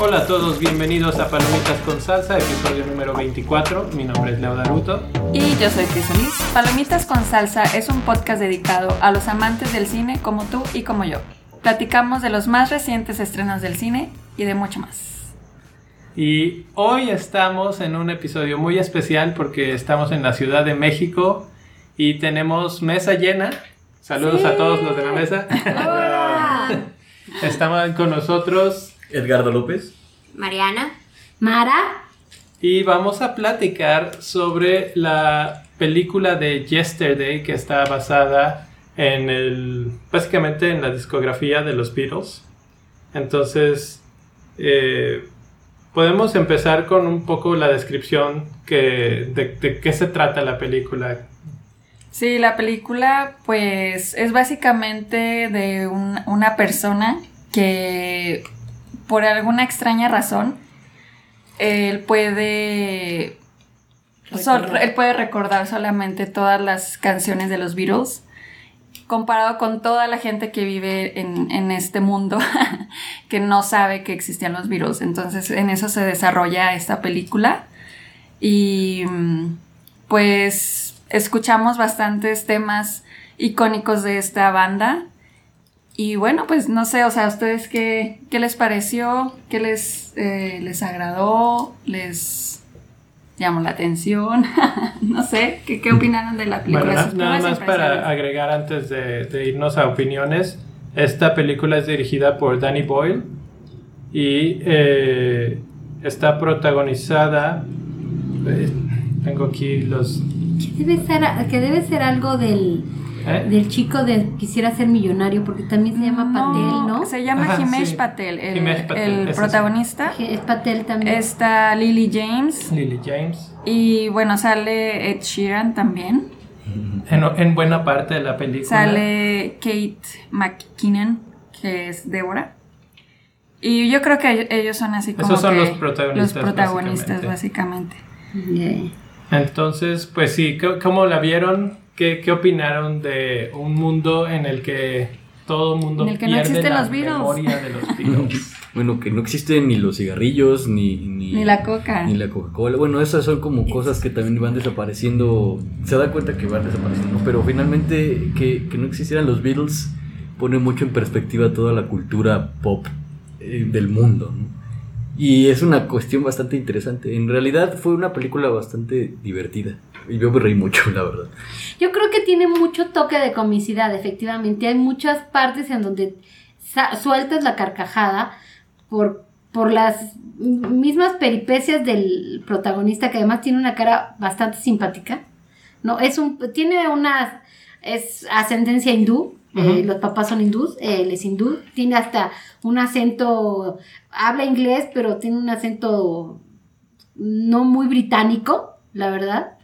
Hola a todos, bienvenidos a Palomitas con Salsa, episodio número 24. Mi nombre es Leo Daruto. Y yo soy Crisolis. Palomitas con Salsa es un podcast dedicado a los amantes del cine como tú y como yo. Platicamos de los más recientes estrenos del cine y de mucho más. Y hoy estamos en un episodio muy especial porque estamos en la Ciudad de México y tenemos mesa llena. Saludos a todos los de la mesa. Hola. Estamos con nosotros Edgardo López. Mariana. Mara. y vamos a platicar sobre la película de Yesterday que está basada en el básicamente en la discografía de los Beatles. Entonces eh, podemos empezar con un poco la descripción que, de, de qué se trata la película. Sí, la película pues es básicamente de un- una persona que por alguna extraña razón él puede sol- él puede recordar solamente todas las canciones de los Beatles comparado con toda la gente que vive en, en este mundo que no sabe que existían los Beatles. Entonces en eso se desarrolla esta película y mm, pues escuchamos bastantes temas icónicos de esta banda. Y bueno, pues no sé, o sea, ¿a ustedes qué, qué les pareció? ¿Qué les, eh, les agradó? ¿Les llamó la atención? no sé, ¿qué, qué opinaron de la película? Bueno, nada más para agregar antes de, de irnos a opiniones, esta película es dirigida por Danny Boyle y eh, está protagonizada. eh, tengo aquí los. Que debe ser, que debe ser algo del, ¿eh? del chico de quisiera ser millonario, porque también se llama Patel, ¿no? Se llama Ajá, Himesh sí. Patel, el, Himesh Patel, el ese sí. protagonista. Es Patel también. Está Lily James Lily James. y bueno, sale Ed Sheeran también. En, en buena parte de la película. Sale Kate McKinnon, que es Débora. Y yo creo que ellos son así como Esos son que los protagonistas, los protagonistas, básicamente. Yeah. Entonces, pues sí, ¿cómo- ¿cómo la vieron? ¿Qué, ¿Qué opinaron de un mundo en el que todo el mundo En el que no existen la los Beatles? memoria de los Beatles? Bueno, que no existen ni los cigarrillos, ni, ni, Ni la coca. ni la Coca-Cola. Bueno, esas son como cosas que también van desapareciendo. Se da cuenta que van desapareciendo, ¿no? pero finalmente que, que no existieran los Beatles pone mucho en perspectiva toda la cultura pop eh, del mundo. ¿no? Y es una cuestión bastante interesante. En realidad fue una película bastante divertida. Y yo me reí mucho, la verdad. Yo creo que tiene mucho toque de comicidad, efectivamente. Hay muchas partes en donde sueltas la carcajada por, por las mismas peripecias del protagonista, que además tiene una cara bastante simpática. No, es un, tiene una es ascendencia hindú. eh, los papás son hindús, él es hindú, tiene hasta un acento, habla inglés, pero tiene un acento no muy británico, la verdad,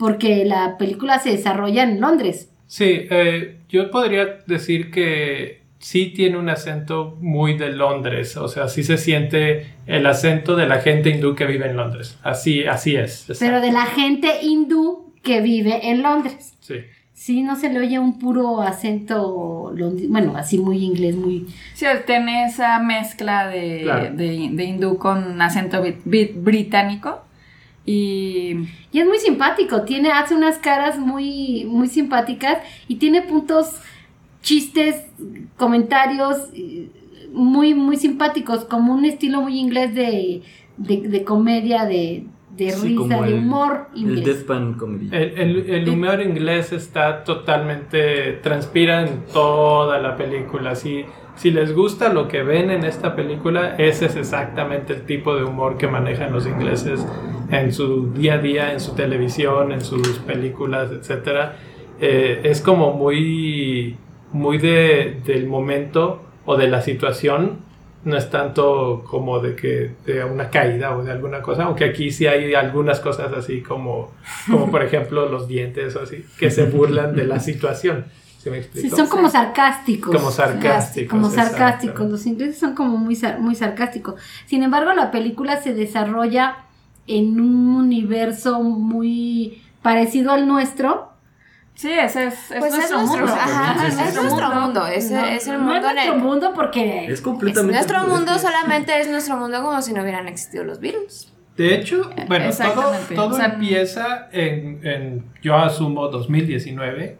porque la película se desarrolla en Londres. Sí, eh, yo podría decir que sí tiene un acento muy de Londres, o sea, sí se siente el acento de la gente hindú que vive en Londres. Así, así es. exacto. pero de la gente hindú que vive en Londres. Sí. Sí, no se le oye un puro acento, londi- bueno, así muy inglés, muy... Sí, tiene esa mezcla de, Claro. de, de hindú con acento brit- brit- británico. Y Y es muy simpático, tiene, hace unas caras muy, muy simpáticas y tiene puntos, chistes, comentarios eh, muy, muy simpáticos, como un estilo muy inglés de, de, de comedia, de, de Sí, risa, de humor El inglés. Deadpan Comedy. El, el- el humor inglés está totalmente, transpira en toda la película. Si, si les gusta lo que ven en esta película, ese es exactamente el tipo de humor que manejan los ingleses en su día a día, en su televisión, en sus películas, etc. es como muy, muy de, del momento o de la situación. No es tanto como de que de una caída o de alguna cosa, aunque aquí sí hay algunas cosas así como, como por ejemplo los dientes o así, que se burlan de la situación. ¿Sí me Sí, son como sarcásticos. Como sarcásticos, Como sarcásticos. Los ingleses son como muy, sar- muy sarcásticos. Sin embargo, la película se desarrolla en un universo muy parecido al nuestro. Sí, ese es, es Pues es nuestro nuestro, mundo. ajá, es nuestro mundo, es, No, es el no mundo es nuestro el... mundo porque Es Es completamente. nuestro mundo, es- solamente es nuestro mundo como si no hubieran existido los Beatles. De hecho, bueno, todo, todo O sea, empieza en, en, yo asumo, 2019.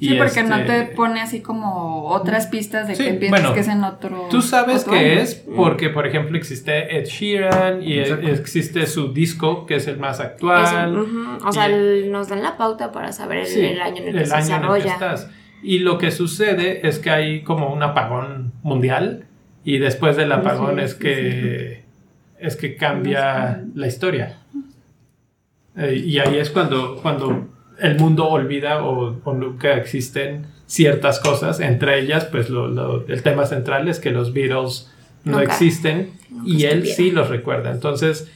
Sí, y porque no este, te pone así como otras pistas de Sí, que piensas bueno, que es en otro. Tú sabes otro que año. es porque, por ejemplo, existe Ed Sheeran y Exacto. existe su disco, que es el más Eso, actual. O sea, el- nos dan la pauta para saber el, Sí, el año en el que el se año en el que desarrolla. estás. Y lo que sucede es que hay como un apagón mundial y después del apagón Sí, es sí, que es que cambia la historia. Eh, y ahí es cuando, cuando el mundo olvida o, o nunca existen ciertas cosas, entre ellas pues lo- lo- el tema central es que los Beatles no Nunca- existen y él sí los recuerda. Entonces,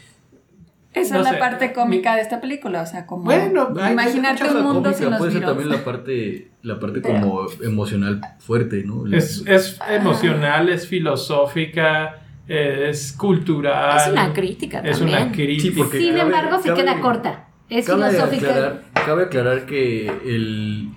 Esa no es la sé, parte cómica mi- de esta película, o sea, como Bueno, imaginarte un mundo cómica, sin los puede ser también la parte, la parte como emocional fuerte, ¿no? Es, es emocional, es filosófica, es cultural. Es una crítica Es también. una crítica. Sí, porque- Sin embargo, se queda corta. Es Cabe filosófica. aclarar, cabe aclarar que el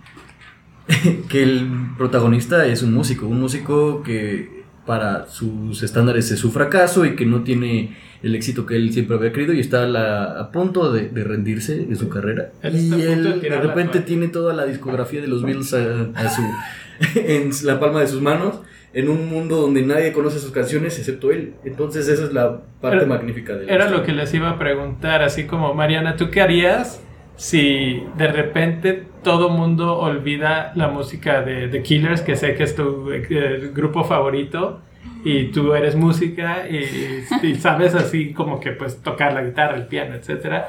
que el protagonista es un músico, un músico que para sus estándares es su fracaso y que no tiene el éxito que él siempre había querido y está a, la- a punto de, de rendirse de su carrera. Él y de él de repente tiene toda la discografía de los Beatles a, a su en la palma de sus manos en un mundo donde nadie conoce sus canciones excepto él. Entonces esa es la parte Era- magnífica de Era lo que les iba a preguntar, así como Mariana, ¿tú qué harías si de repente todo mundo olvida la música de The Killers, que sé que es tu eh, grupo favorito, y tú eres música y, y sabes así como que pues tocar la guitarra, el piano, etcétera?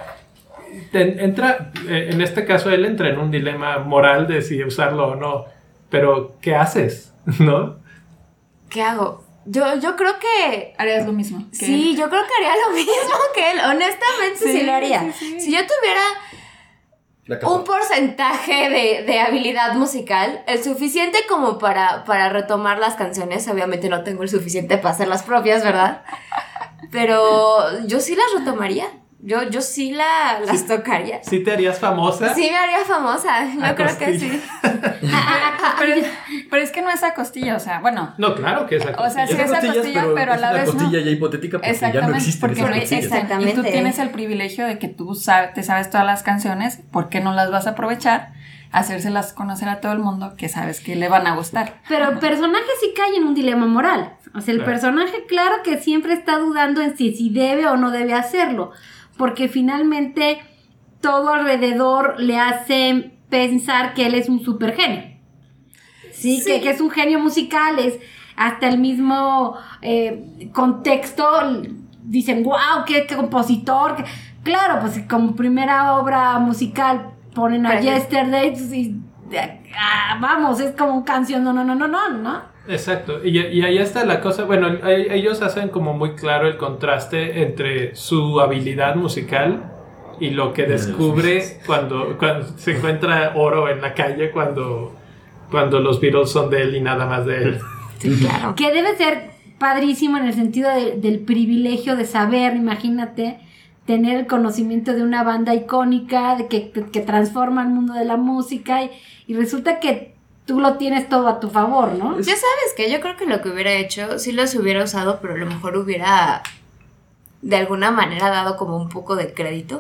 Te- entra, eh, en este caso él entra en un dilema moral de si usarlo o no, pero ¿qué haces? ¿No? ¿Qué hago? Yo, yo creo que... Harías lo mismo. que Sí, yo creo que haría lo mismo que él. Honestamente, sí, Sí, lo haría. sí, sí. Si yo tuviera un porcentaje de, de habilidad musical, el suficiente como para, para retomar las canciones. Obviamente no tengo el suficiente para hacer las propias, ¿verdad? Pero yo sí las retomaría. Yo, yo sí la, las tocaría. ¿Sí te harías famosa? Sí me haría famosa, yo A creo que costilla. sí. pero, es, pero es que no es a costilla, o sea, bueno. No, claro que es la O sea, sí costilla. esa costilla, pero a la es una vez no. costilla ya hipotética porque ya no Exactamente, existen porque esas no costillas. existen. Y tú Exactamente. tienes el privilegio de que tú sabes, te sabes todas las canciones, ¿por qué no las vas a aprovechar? Hacérselas conocer a todo el mundo que sabes que le van a gustar. Pero el personaje sí cae en un dilema moral. O sea, el Claro. personaje, claro que siempre está dudando en si, si debe o no debe hacerlo. Porque finalmente todo alrededor le hace pensar que él es un super genio. Sí, Que, que es un genio musical, es hasta el mismo eh, contexto. Dicen, wow, qué, qué compositor. qué-". Claro, pues como primera obra musical ponen a Yesterday pues, y ah, vamos, es como un canción, no, no, no, no, no, ¿no? Exacto, y, y ahí está la cosa, bueno, ellos hacen como muy claro el contraste entre su habilidad musical y lo que descubre cuando, cuando se encuentra oro en la calle cuando, cuando los Beatles son de él y nada más de él. Sí, claro. Que debe ser padrísimo en el sentido de- del privilegio de saber, imagínate, tener el conocimiento de una banda icónica, de que, que, que transforma el mundo de la música y, y resulta que tú lo tienes todo a tu favor, ¿no? Ya sabes que yo creo que lo que hubiera hecho, sí los hubiera usado, pero a lo mejor hubiera de alguna manera dado como un poco de crédito.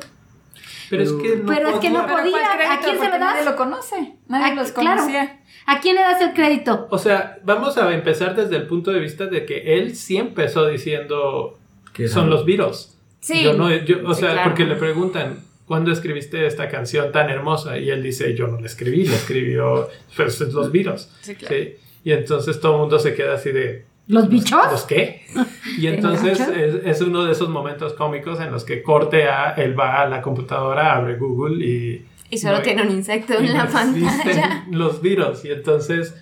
Pero es que no Pero es que no podía-. ¿A quién se lo das? Nadie lo conoce. Nadie Ah, los claro. conocía. ¿A quién le das el crédito? O sea, vamos a empezar desde el punto de vista de que él sí empezó diciendo Que son los Beatles. Sí. Yo no, yo- o Sí, sea, claro. porque le preguntan, ¿cuándo escribiste esta canción tan hermosa? Y él dice, yo no la escribí, la escribió pues, los Beatles. Sí, claro. Sí. Y entonces todo el mundo se queda así de, ¿Los bichos? ¿los qué? Y entonces es, es uno de esos momentos cómicos en los que corte a, él va a la computadora, abre Google y... Y solo no- tiene un insecto en la pantalla. los Beatles. Y entonces,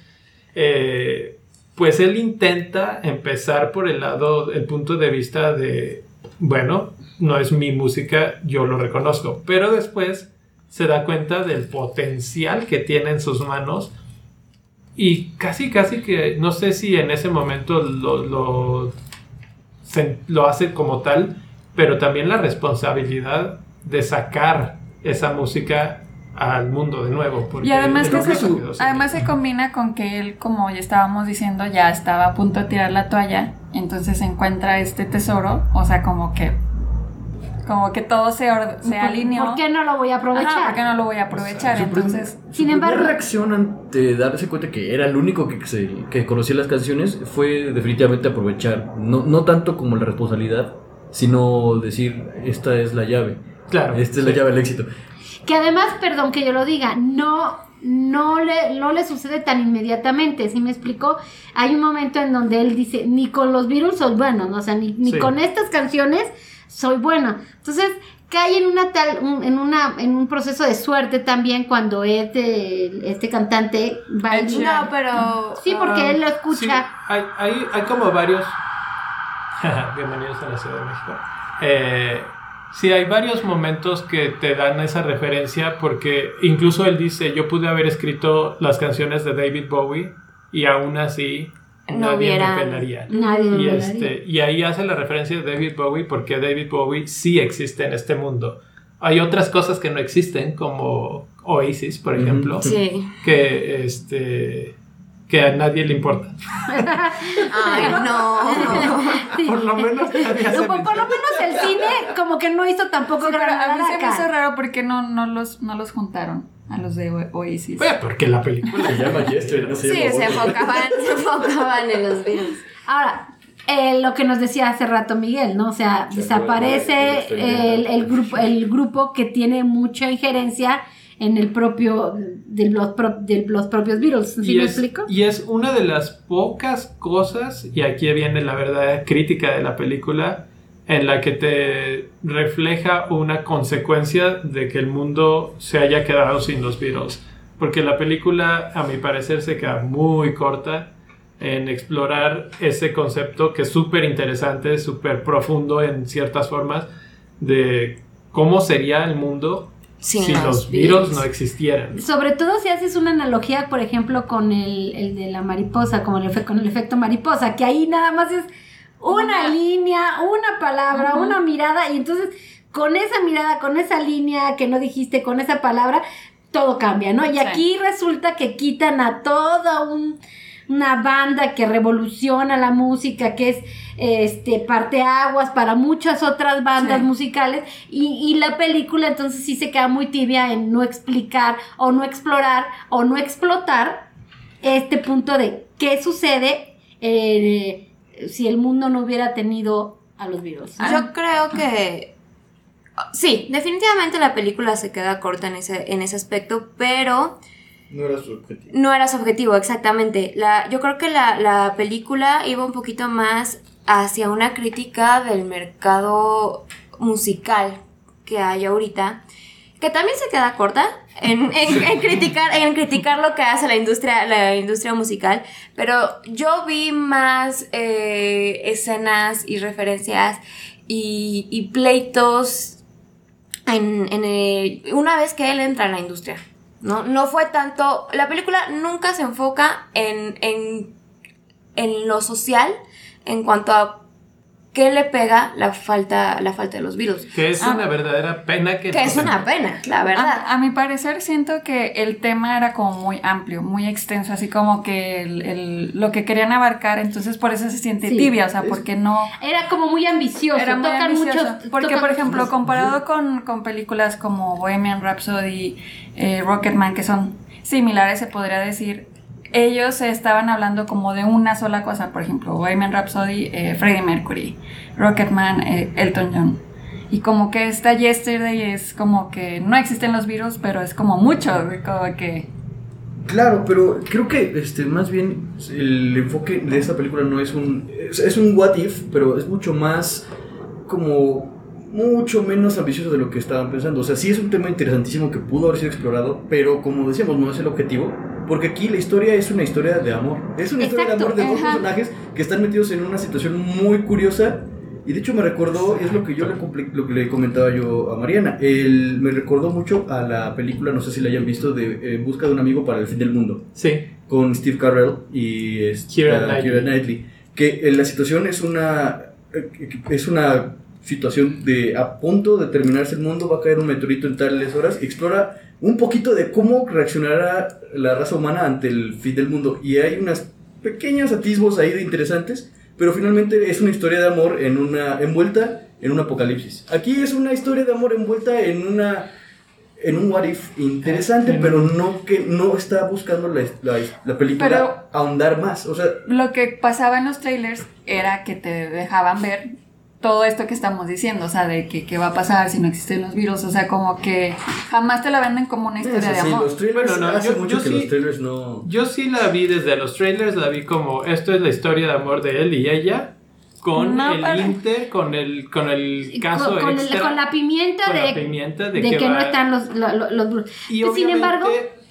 eh, pues él intenta empezar por el lado, el punto de vista de, bueno, no es mi música, yo lo reconozco. Pero después se da cuenta del potencial que tiene en sus manos. Y casi, casi que, no sé si en ese momento lo, lo, hace como tal, pero también la responsabilidad de sacar esa música al mundo de nuevo. porque Y además que se, además se combina con que él, como ya estábamos diciendo, ya estaba a punto de tirar la toalla, entonces encuentra este tesoro, o sea, como que como que todo se, se ¿Por- alineó. ¿Por qué no lo voy a aprovechar? Ajá, ¿por qué no lo voy a aprovechar? Su prim- Entonces, su Sin embargo- reacción ante darse cuenta que era el único que, se- que conocía las canciones fue definitivamente aprovechar. No, no tanto como la responsabilidad, sino decir, esta es la llave. Claro. Esta es la sí. llave del éxito. Que además, perdón que yo lo diga, no, no, le, no le sucede tan inmediatamente, ¿sí me explico? Hay un momento en donde él dice, ni con los Beatles soy bueno, ¿no? o sea, ni, ni Sí. con estas canciones soy bueno. Entonces, cae en una tal, un- en una, en un proceso de suerte también cuando este, este cantante va Sheeran. No, pero. Sí, porque ah, él lo Sí, escucha. hay, hay, hay como varios. Bienvenidos a la Ciudad de México. Eh, sí, hay varios momentos que te dan esa referencia porque incluso él dice, yo pude haber escrito las canciones de David Bowie y aún así No nadie me pelaría. Nadie Y, este, y ahí hace la referencia de David Bowie porque David Bowie sí existe en este mundo. Hay otras cosas que no existen, como Oasis, por ejemplo, Sí. que, este, que a nadie le importa. Ay, no. Por lo menos nadie hace Por, por lo mención. menos el cine como que no hizo tampoco Sí, pero gran a mí se me hizo raro porque no, no, los, no los juntaron a los de O- Oasis. Pues, porque la película Se llama Yesterday, no se Sí, se enfocaban, se enfocaban en los Beatles. Ahora, eh, lo que nos decía hace rato Miguel, ¿no? O sea, Se desaparece el, el grupo, el grupo que tiene mucha injerencia en el propio, de los, pro- de los propios Beatles. ¿Sí y me es, explico? y es una de las pocas cosas, y aquí viene la verdadera crítica de la película, en la que te refleja una consecuencia de que el mundo se haya quedado sin los Beatles. Porque la película, a mi parecer, se queda muy corta en explorar ese concepto que es súper interesante, súper profundo en ciertas formas, de cómo sería el mundo Sin si los Beatles. no existieran. Sobre todo si haces una analogía, por ejemplo, con el, el de la mariposa, como el con el efecto mariposa, que ahí nada más es una Una- línea, una palabra, una mirada, y entonces con esa mirada, con esa línea que no dijiste, con esa palabra, todo cambia, ¿no? Y Sí. aquí resulta que quitan a toda un- una banda que revoluciona la música, que es este parteaguas para muchas otras bandas Sí. musicales, y, y la película entonces sí se queda muy tibia en no explicar o no explorar o no explotar este punto de qué sucede eh, si el mundo no hubiera tenido a los. Ah. Yo creo que. Sí, definitivamente la película se queda corta en ese, en ese aspecto, pero No era su objetivo. no era su objetivo, exactamente. La, yo creo que la, la película iba un poquito más hacia una crítica del mercado musical que hay ahorita, que también se queda corta en, en- en criticar, en criticar lo que hace la industria, la industria musical, pero yo vi más eh, escenas y referencias y, y pleitos en, en el- una vez que él entra en la industria. ¿No? no fue tanto. La película nunca se enfoca en, en, en lo social en cuanto a qué le pega la falta, la falta de los virus. Que es Ah. una verdadera pena que... Que es una pena, la verdad. A, a mi parecer siento que el tema era como muy amplio, muy extenso, así como que el, el- lo que querían abarcar, entonces por eso se siente Sí. tibia, o sea, porque no... Era como muy ambicioso. Era muy tocan ambicioso, muchos- porque tocan por ejemplo muchos- comparado con, con películas como Bohemian Rhapsody, eh, Rocketman que son similares se podría decir ellos estaban hablando como de una sola cosa por ejemplo Bohemian Rhapsody eh, Freddie Mercury Rocketman eh, Elton John y como que esta Yesterday es como que no existen los virus pero es como mucho como que Claro, pero creo que este, más bien el enfoque de esta película no es un. Es un what if, pero es mucho más como. mucho menos ambicioso de lo que estaban pensando. O sea, sí es un tema interesantísimo que pudo haber sido explorado, pero como decíamos, no es el objetivo. Porque aquí la historia es una historia de amor. Es una historia de amor de dos ajá. personajes que están metidos en una situación muy curiosa. Y de hecho me recordó, es lo que yo le, lo que le comentaba yo a Mariana, el, me recordó mucho a la película, no sé si la hayan visto, de En busca de un amigo para el fin del mundo Sí, con Steve Carell y esta, Keira Knightley. Knightley. Que eh, la situación es una. eh, Es una situación de a punto de terminarse el mundo, va a caer un meteorito en tales horas, explora un poquito de cómo reaccionará la raza humana ante el fin del mundo. Y hay unas pequeños atisbos ahí de interesantes, pero finalmente es una historia de amor en una envuelta en un apocalipsis. Aquí es una historia de amor envuelta en una en un what if interesante, pero no que no está buscando la, la, la película Pero- ahondar más. O sea, Lo que pasaba en los trailers era que te dejaban ver todo esto que estamos diciendo, o sea, de que qué va a pasar si no existen los virus, o sea, como que jamás te la venden como una historia eso de sí, amor. los trailers Bueno, no, hace yo- mucho yo que sí- los trailers no Yo sí la vi desde los trailers, la vi como esto es la historia de amor de él y ella con No, el para- inter, con el con el caso con, con el- extra, con la pimienta con de, la pimienta de, de que, que, no están los, lo- lo- los brutos. y Sin obviamente, embargo,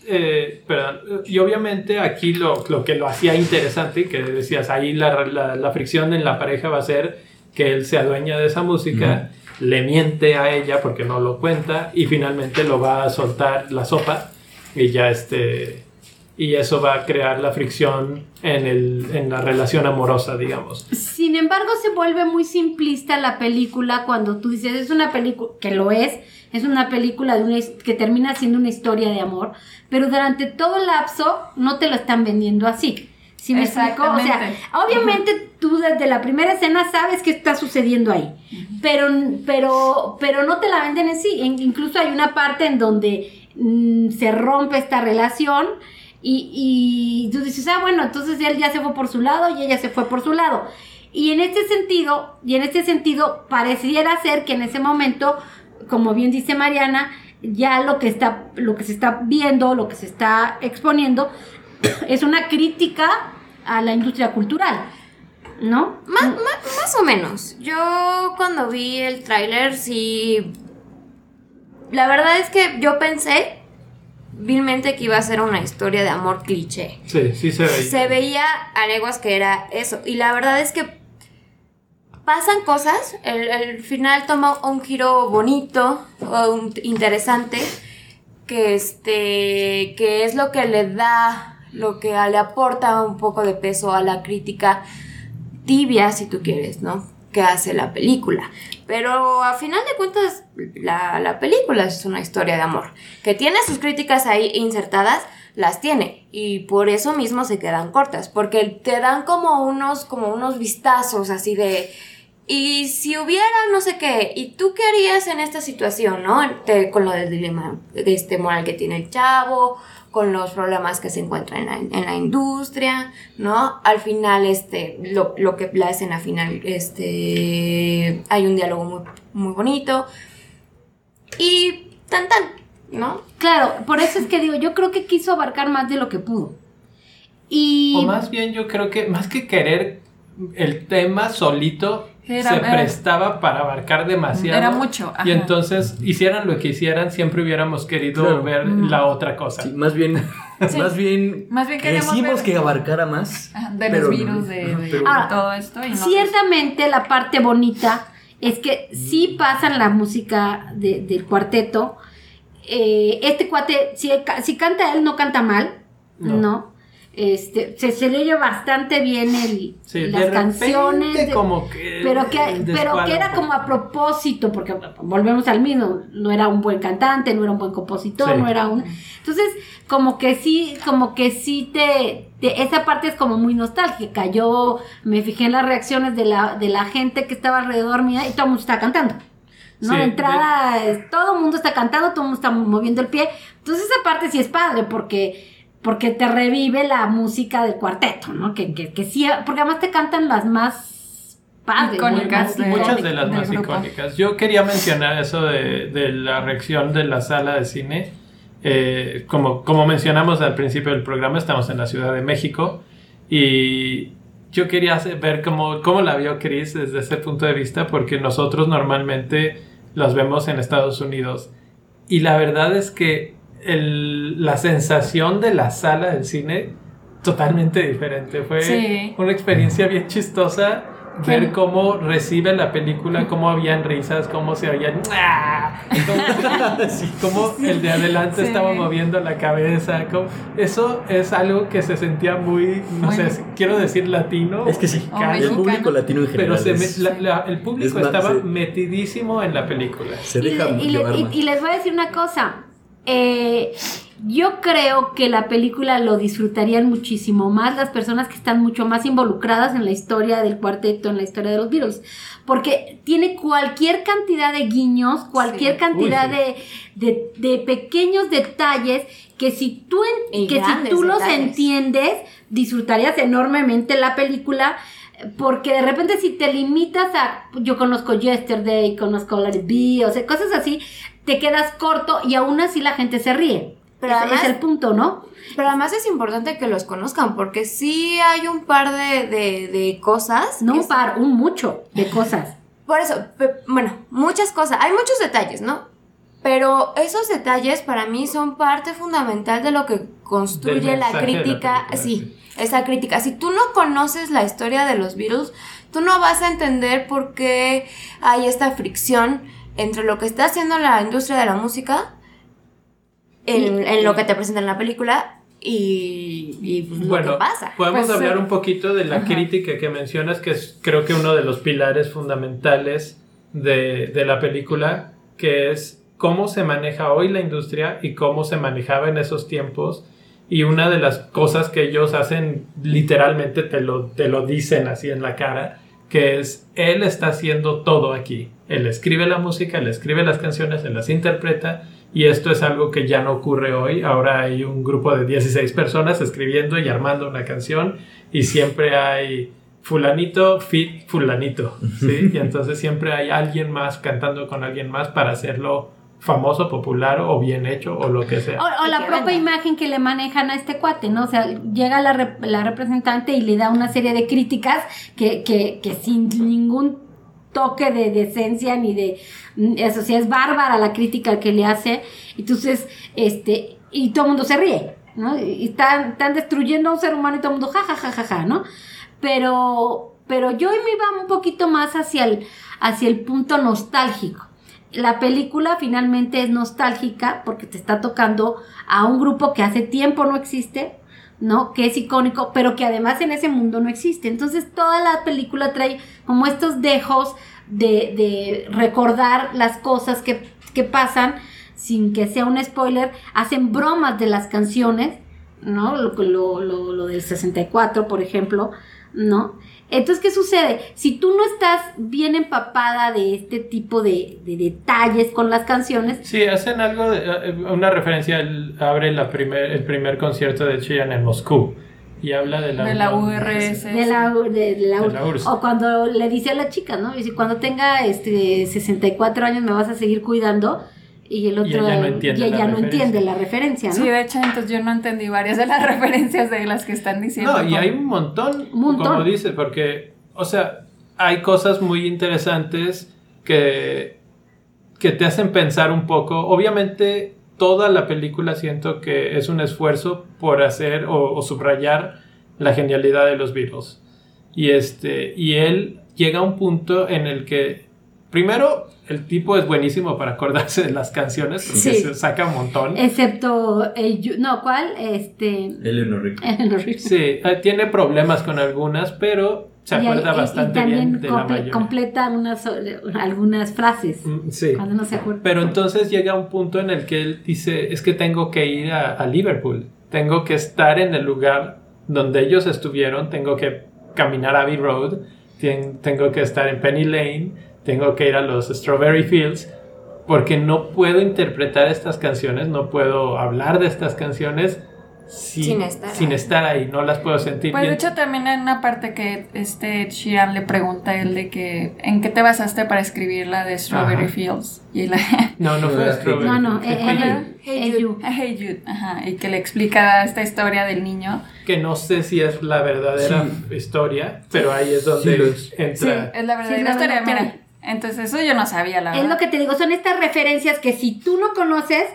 eh, perdón, y obviamente aquí lo, lo que lo hacía interesante, que decías, ahí la, la, la fricción en la pareja va a ser que él se adueña de esa música, le miente a ella porque no lo cuenta y finalmente lo va a soltar la sopa y ya este... Y eso va a crear la fricción en, el, en la relación amorosa, digamos. Sin embargo, se vuelve muy simplista la película cuando tú dices, es una película, que lo es, es una película de una, que termina siendo una historia de amor, pero durante todo el lapso no te lo están vendiendo así. ¿Sí me explico? O sea, obviamente tú desde la primera escena sabes qué está sucediendo ahí, pero, pero, pero no te la venden en sí. En- incluso hay una parte en donde mm, se rompe esta relación y, y tú dices, ah, bueno, entonces él ya se fue por su lado y ella se fue por su lado. Y en este sentido, y en este sentido, pareciera ser que en ese momento, como bien dice Mariana, ya lo que está, lo que se está viendo, lo que se está exponiendo, es una crítica a la industria cultural. ¿No? Más, más, más o menos. Yo cuando vi el tráiler sí... La verdad es que yo pensé vilmente que iba a ser una historia de amor cliché. Sí, sí se ve. Se veía a leguas que era eso. Y la verdad es que pasan cosas. El, el final toma un giro bonito, o un- interesante, que este, que es lo que le da, lo que le aporta un poco de peso a la crítica tibia, si tú quieres, ¿no? Que hace la película. Pero a final de cuentas, la, la película es una historia de amor. Que tiene sus críticas ahí insertadas, las tiene. Y por eso mismo se quedan cortas. Porque te dan como unos, como unos vistazos así de. Y si hubiera no sé qué, ¿y tú qué harías en esta situación, no? Te- con lo del dilema este moral que tiene el chavo, con los problemas que se encuentran en la, en la industria, ¿no? Al final, este, lo, lo que la escena final, este, hay un diálogo muy, muy bonito. Y tan tan, ¿no? Claro, por eso es que digo, yo creo que quiso abarcar más de lo que pudo. Y O más bien yo creo que más que querer el tema solito Era- se era- prestaba para abarcar demasiado. Era mucho, ajá. Y entonces hicieran lo que hicieran, siempre hubiéramos querido Claro. ver Mm. la otra cosa. Sí, más bien, Sí. más bien, Más bien queríamos quisimos ver- que abarcara más. Ajá, de pero los no- virus, de, ajá, de pero- Ah, todo esto. Y no ciertamente la parte bonita es que sí pasan la música de- del cuarteto. Eh, este cuate, si, si canta él, no canta mal, No. ¿no? Este, se, se le oye bastante bien el, Sí, las canciones. de- como que pero que, pero que era como a propósito, porque volvemos al mismo, no era un buen cantante, no era un buen compositor, Sí. no era un... Entonces, como que sí, como que sí te, te- esa parte es como muy nostálgica. Yo me fijé en las reacciones de la, de la gente que estaba alrededor mía y todo el mundo está cantando. ¿no? Sí, de entrada, todo el mundo está cantando, todo el mundo está moviendo el pie. Entonces esa parte sí es padre porque, porque te revive la música del cuarteto, ¿no? Que, que, que sí, porque además te cantan las más padres. Icónicas Más Muchas de las más grupo. icónicas. Yo quería mencionar eso de, de la reacción de la sala de cine. Eh, como, como mencionamos al principio del programa, estamos en la Ciudad de México y yo quería ver cómo, cómo la vio Chris desde ese punto de vista, porque nosotros normalmente los vemos en Estados Unidos y la verdad es que el- la sensación de la sala del cine totalmente diferente. Fue Sí. una experiencia bien chistosa ver cómo recibe la película, cómo habían risas, cómo se oían. ¡ah! Cómo, cómo el de adelante Sí. estaba moviendo la cabeza. cómo- eso es algo que se sentía muy, no Muy- sé, quiero decir latino. Es que sí, O el mexicano. público latino en Pero general se me- es- la- la- el público es más, estaba sí. metidísimo en la película. se Y, deja y y- más. y les voy a decir una cosa. Eh, yo creo que la película lo disfrutarían muchísimo más las personas que están mucho más involucradas en la historia del cuarteto, en la historia de los Beatles. Porque tiene cualquier cantidad de guiños, cualquier Sí. cantidad Uy, de, de- de pequeños detalles que si tú, en- que si tú los entiendes, disfrutarías enormemente la película. Porque de repente si te limitas a, yo conozco Yesterday, conozco Let It Be, o sea, cosas así, te quedas corto y aún así la gente se ríe. Pero Ese además- es el punto, ¿no? Pero además es importante que los conozcan, porque sí hay un par de, de, de cosas. No un par, un mucho de cosas. Por eso, pe- bueno, muchas cosas. Hay muchos detalles, ¿no? Pero esos detalles para mí son parte fundamental de lo que construye la crítica. sí, esa crítica. Si tú no conoces la historia de los Beatles, tú no vas a entender por qué hay esta fricción entre lo que está haciendo la industria de la música, en, en lo que te presenta en la película y, y, pues, lo que pasa. podemos Pues, hablar eh, un poquito de la ajá. crítica que mencionas, que es creo que uno de los pilares fundamentales de, de la película, que es cómo se maneja hoy la industria y cómo se manejaba en esos tiempos. Y una de las cosas que ellos hacen, literalmente te lo, te lo dicen así en la cara, que es, él está haciendo todo aquí. Él escribe la música, él escribe las canciones, él las interpreta, y esto es algo que ya no ocurre hoy. Ahora hay un grupo de 16 personas escribiendo y armando una canción, y siempre hay fulanito, fit, fulanito, ¿sí? Y entonces siempre hay alguien más cantando con alguien más para hacerlo famoso, popular o bien hecho o lo que sea. O, la propia venda. imagen que le manejan a este cuate, ¿no? O sea, llega la, rep- la representante y le da una serie de críticas que, que, que sin ningún toque de decencia ni de mm, eso sí es bárbara la crítica que le hace entonces este y todo el mundo se ríe ¿no? y están, están destruyendo a un ser humano y todo el mundo ja ja ja ja ja ¿no? pero pero yo me iba un poquito más hacia el hacia el punto nostálgico la película finalmente es nostálgica porque te está tocando a un grupo que hace tiempo no existe, ¿no? Que es icónico, pero que además en ese mundo no existe. Entonces toda la película trae como estos dejos de, de recordar las cosas que, que pasan sin que sea un spoiler. Hacen bromas de las canciones, ¿no? Lo, lo, lo, lo del 64, por ejemplo, ¿no? Entonces, ¿qué sucede? Si tú no estás bien empapada de este tipo de, de detalles con las canciones, Sí, hacen algo, de- eh, una referencia, él abre la primer, el primer concierto de Cheyenne en Moscú y habla de la, De la unión- URSS. de la, de, de la- De la URSS. o cuando le dice a la chica, ¿no? Dice, cuando tenga este 64 años me vas a seguir cuidando y el otro Y ella no entiende y ella la no referencia. entiende la referencia, ¿no? Sí, de hecho, entonces yo no entendí varias de las referencias de las que están diciendo. No, y como- hay un montón, Un montón. como dices, porque, o sea, hay cosas muy interesantes que, que te hacen pensar un poco. Obviamente, toda la película siento que es un esfuerzo por hacer o, o subrayar la genialidad de los Beatles. Y, este, y él llega a un punto en el que, primero, el tipo es buenísimo para acordarse de las canciones, porque Sí. se saca un montón. Excepto el yu- no, ¿cuál? Este Eleanor Rigby. Eleanor Rigby. Sí, eh, tiene problemas con algunas, pero se acuerda y- bastante y también bien de la mayoría. completa unas, algunas frases Mm, Sí. cuando no se acuerda. Pero entonces llega un punto en el que él dice, es que tengo que ir a, a Liverpool, tengo que estar en el lugar donde ellos estuvieron, tengo que caminar a Abbey Road, tengo que estar en Penny Lane, tengo que ir a los Strawberry Fields, porque no puedo interpretar estas canciones, no puedo hablar de estas canciones sin, Sin estar sin ahí. estar ahí, no las puedo sentir Pues de bien. hecho también hay una parte que este Sheeran le pregunta a él de que ¿en qué te basaste para escribir la de Strawberry Ajá. Fields? Y él No, no fue Strawberry No, no, eh, eh. Hey Jude. Hey Jude, ajá, y que le explica esta historia del niño. que no sé si es la verdadera historia, pero ahí es donde Sí entra. es la verdadera Sí, la historia, mira. Entonces eso yo no sabía, la Es verdad. lo que te digo, son estas referencias que si tú no conoces,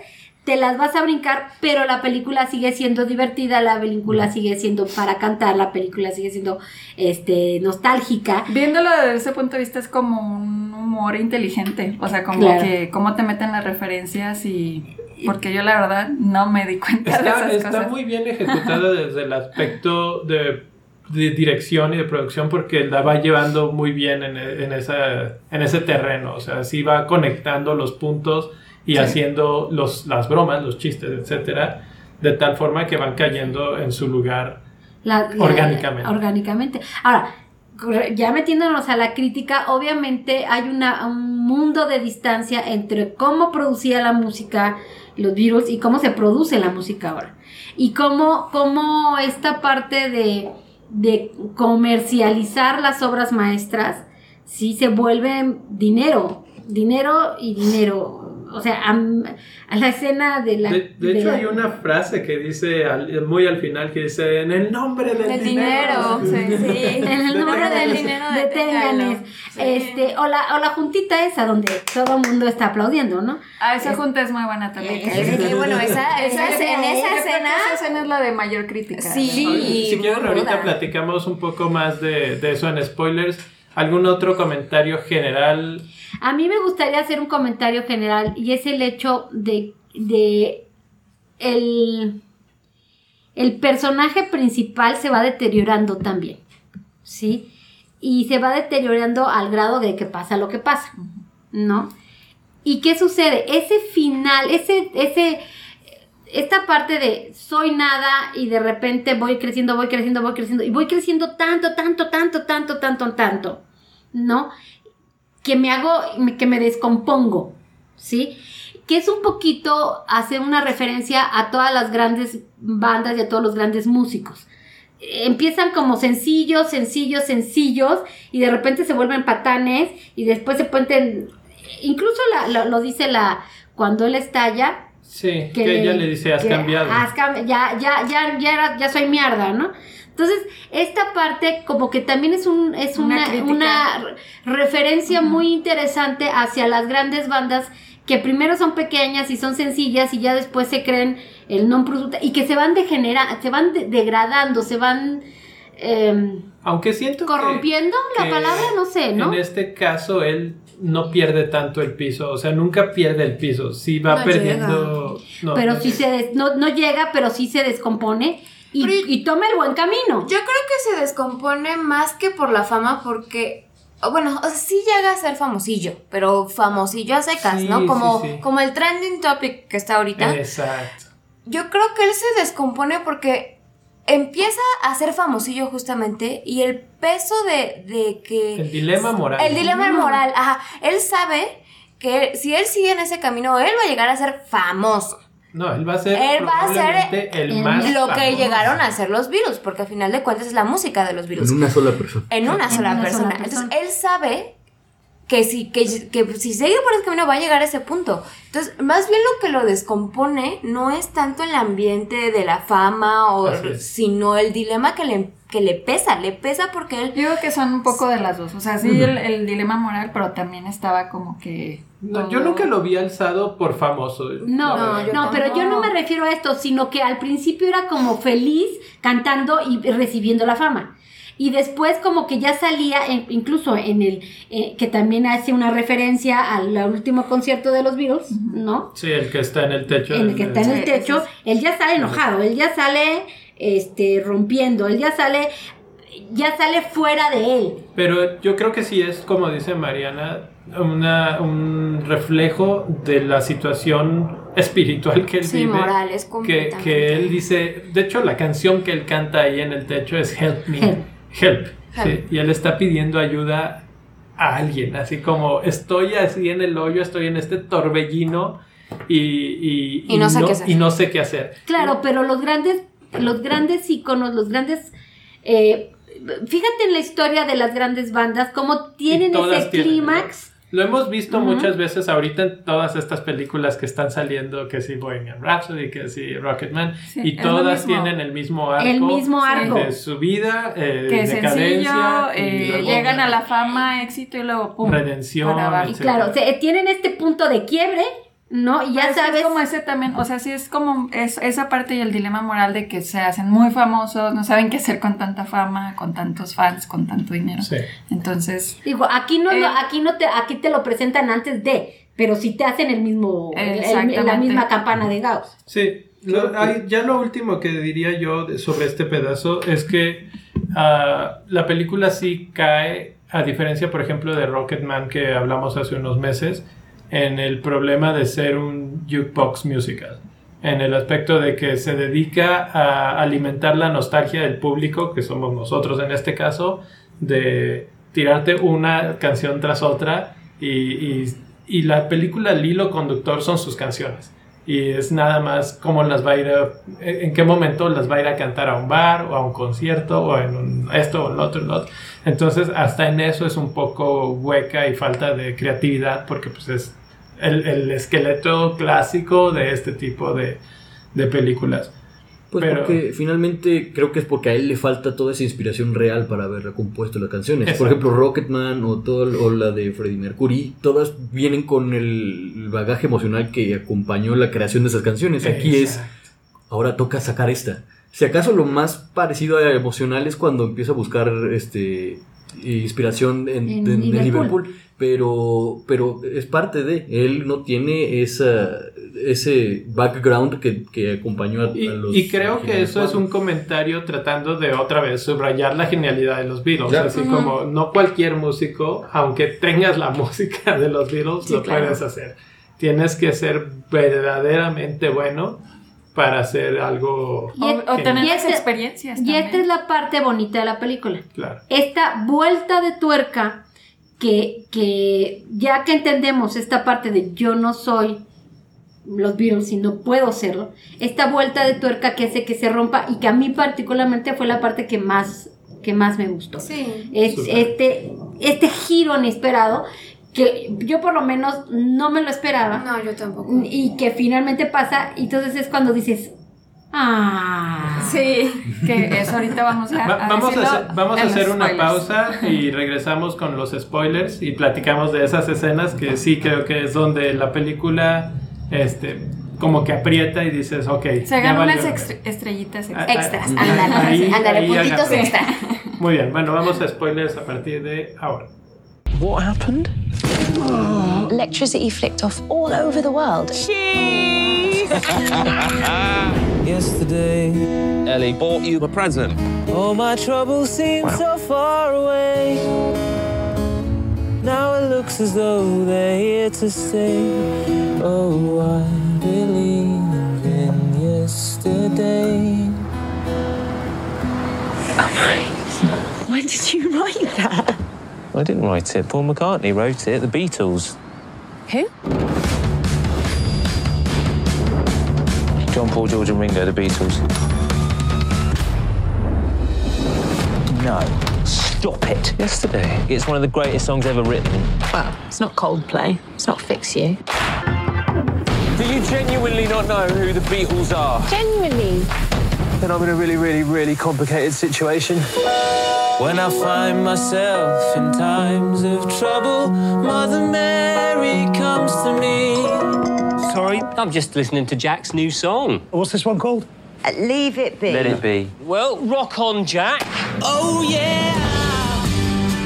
te las vas a brincar, pero la película sigue siendo divertida, la película sigue siendo para cantar, la película sigue siendo este nostálgica. Viéndolo desde ese punto de vista es como un humor inteligente, o sea, como Claro. que cómo te meten las referencias y porque yo la verdad no me di cuenta de Está, esas está cosas. muy bien ejecutada desde el aspecto de, de dirección y de producción porque la va llevando muy bien en, en, esa, en ese terreno. O sea, sí va conectando los puntos y Sí. haciendo los, las bromas, los chistes, etcétera, de tal forma que van cayendo en su lugar. La- la- Orgánicamente. orgánicamente. Ahora, ya metiéndonos a la crítica, obviamente hay una, un mundo de distancia entre cómo producía la música los Beatles y cómo se produce la música ahora. Y cómo, cómo esta parte de, de comercializar las obras maestras, sí se vuelve dinero, dinero y dinero. O sea, a, a la escena de la... De, de hecho, la- hay una frase que dice al- muy al final que dice: En el nombre del El dinero. dinero, sí, sí. en el nombre del dinero, deténganlo. Sí. Este, o la, o la juntita esa donde todo el mundo está aplaudiendo, ¿no? Ah, esa junta es muy buena también. Eh, eh, bueno, esa, esa, Yo en esa escena. Esa escena es la de mayor crítica. Sí. si quieren, ahorita ruda. platicamos un poco más de, de eso en spoilers. ¿Algún otro comentario general? A mí me gustaría hacer un comentario general y es el hecho de, de el, el personaje principal se va deteriorando también, ¿sí? Y se va deteriorando al grado de que pasa lo que pasa, ¿no? ¿Y qué sucede? Ese final, ese, ese, esta parte de soy nada y de repente voy creciendo, voy creciendo, voy creciendo y voy creciendo tanto, tanto, tanto, tanto, tanto, tanto, ¿no? Que me hago, que me descompongo, ¿sí? Que es un poquito hacer una referencia a todas las grandes bandas y a todos los grandes músicos. Empiezan como sencillos, sencillos, sencillos y de repente se vuelven patanes y después se pueden, incluso la- lo- lo dice la, cuando él estalla, Sí, que, ella le dice: Has que cambiado. has ya, ya, ya, ya, era- ya soy mierda, ¿no? Entonces, esta parte como que también es, un, es Una referencia muy interesante hacia las grandes bandas que primero son pequeñas y son sencillas y ya después se creen el non y que se van degenerando, se van de- degradando, se van em, Aunque siento que- corrompiendo, la que palabra no sé, ¿no? En este caso, él no pierde tanto el piso. O sea, nunca pierde el piso. Sí va No perdiendo. no, pero no sí se des- no, no llega, pero sí se descompone y, Pero- y toma el buen camino. Yo creo que se descompone más que por la fama porque, bueno, o sea, sí llega a ser famosillo, pero famosillo a secas, Sí, ¿no? Como, sí, sí. como el trending topic que está ahorita. Exacto. Yo creo que él se descompone porque empieza a ser famosillo justamente y el peso de, de que... El dilema moral. El dilema moral, ajá. Él sabe que si él sigue en ese camino, él va a llegar a ser famoso. No, él va a ser. Él va a ser el más. Lo que famoso. llegaron a hacer los virus, porque al final de cuentas es la música de los virus. En una sola persona. en una En sola una persona. sola persona. Entonces, él sabe que si, que, que si sigue por ese camino va a llegar a ese punto. Entonces, más bien lo que lo descompone no es tanto el ambiente de la fama, o, sino el dilema que le, que le pesa. Le pesa porque él... Yo digo que son un poco de las dos. O sea, sí, el, el dilema moral, pero también estaba como que. No, yo todo- nunca lo vi alzado por famoso. No, yo no, pero yo no me refiero a esto, sino que al principio era como feliz cantando y recibiendo la fama. Y después como que ya salía, incluso en el, eh, que también hace una referencia al, al último concierto de los Beatles, ¿no? Sí, el que está en el techo. En el que está en el techo, él ya sale enojado, él ya sale este, rompiendo, él ya sale, ya sale fuera de él. Pero yo creo que sí es, como dice Mariana, una, un reflejo de la situación espiritual que él Sí, vive. moral, es que, que él dice, de hecho la canción que él canta ahí en el techo es Help Me, Help. Help, Help. sí, y él está pidiendo ayuda a alguien, así como estoy así en el hoyo, estoy en este torbellino y, y, Y no sé qué hacer. y no sé qué hacer. Claro, pero los grandes, los grandes íconos, los grandes, eh, fíjate en la historia de las grandes bandas, cómo tienen ese clímax. Lo hemos visto muchas veces ahorita en todas estas películas que están saliendo, que si Bohemian Rhapsody, que si Rocketman, Sí, y todas mismo. tienen el mismo arco. El mismo arco. De su vida, eh, Que es decadencia, sencillo, y eh, luego llegan a la fama, éxito y luego pum. redención. Y claro, se- tienen este punto de quiebre ¿no? Y ya Pero sabes. Es como ese también, o sea, sí es como es, esa parte y el dilema moral de que se hacen muy famosos, no saben qué hacer con tanta fama, con tantos fans, con tanto dinero. Sí. Entonces, Digo, aquí no, Eh. aquí no te, aquí te lo presentan antes de, pero sí te hacen el mismo, el- el- la misma campana de Gauss. Sí, lo- hay- ya lo último que diría yo de- sobre este pedazo es que ah, la película sí cae, a diferencia, por ejemplo, de Rocketman que hablamos hace unos meses, en el problema de ser un jukebox musical. En el aspecto de que se dedica a alimentar la nostalgia del público, que somos nosotros en este caso, de tirarte una canción tras otra y, y- y la película, el hilo conductor son sus canciones y es nada más cómo las va a ir a- en qué momento las va a ir a cantar a un bar o a un concierto o en un- esto o el otro, otro. Entonces hasta en eso es un poco hueca y falta de creatividad porque pues es el, el esqueleto clásico de este tipo de, de películas. Pues Pero- porque finalmente creo que es porque a él le falta toda esa inspiración real para haber compuesto las canciones. Exacto. Por ejemplo, Rocketman o, todo, o la de Freddie Mercury, todas vienen con el bagaje emocional que acompañó la creación de esas canciones. Aquí es, ahora toca sacar esta. Si acaso lo más parecido a emocional es cuando empieza a buscar este inspiración en, En en- en Liverpool. Liverpool. Pero, pero es parte de. Él no tiene esa, ese background que, que acompañó a, Y, a los. y creo que eso es un cuadros. comentario tratando de otra vez subrayar la genialidad de los Beatles. Claro. Así como no cualquier músico, aunque tengas la música de los Beatles, Sí, lo claro. puedes hacer. Tienes que ser verdaderamente bueno para hacer algo Y- o, o tener y las este- experiencias. Y también. esta es la parte bonita de la película. claro. Esta vuelta de tuerca que, que ya que entendemos esta parte de yo no soy los Beatles y no puedo serlo, esta vuelta de tuerca que hace que se rompa y que a mí particularmente fue la parte que más, que más me gustó. Sí. Es este, este giro inesperado que yo por lo menos no me lo esperaba No, yo tampoco. y que finalmente pasa y entonces es cuando dices, ah, Sí. Que eso ahorita vamos a, Va- a vamos a hacer, vamos a hacer una spoilers. pausa y regresamos con los spoilers y platicamos de esas escenas que sí creo que es donde la película este como que aprieta y dices, ok. Se ganan unas estrellitas Ah, extra. Extras. Ahí- Ándale, ándale, puntitos extra. Muy bien, bueno, vamos a spoilers a partir de ahora. What happened? Electricity flicked off all over the world. Yesterday, Ellie bought you a present. all my troubles seem so far away. Now it looks as though they're here to stay. Oh, I believe in yesterday. When did you write that? I didn't write it. Paul McCartney wrote it. The Beatles. Who? John Paul, George, and Ringo. The Beatles. No. Stop it. Yesterday. It's one of the greatest songs ever written. Well, it's not Coldplay. It's not Fix You. Do you genuinely not know who the Beatles are? Genuinely. Then I'm in a really, really, really complicated situation. When I find myself in times of trouble, Mother Mary comes to me. Sorry, I'm just listening to Jack's new song. What's this one called? Uh, leave it be. Let it be. Well, rock on, Jack. Oh yeah,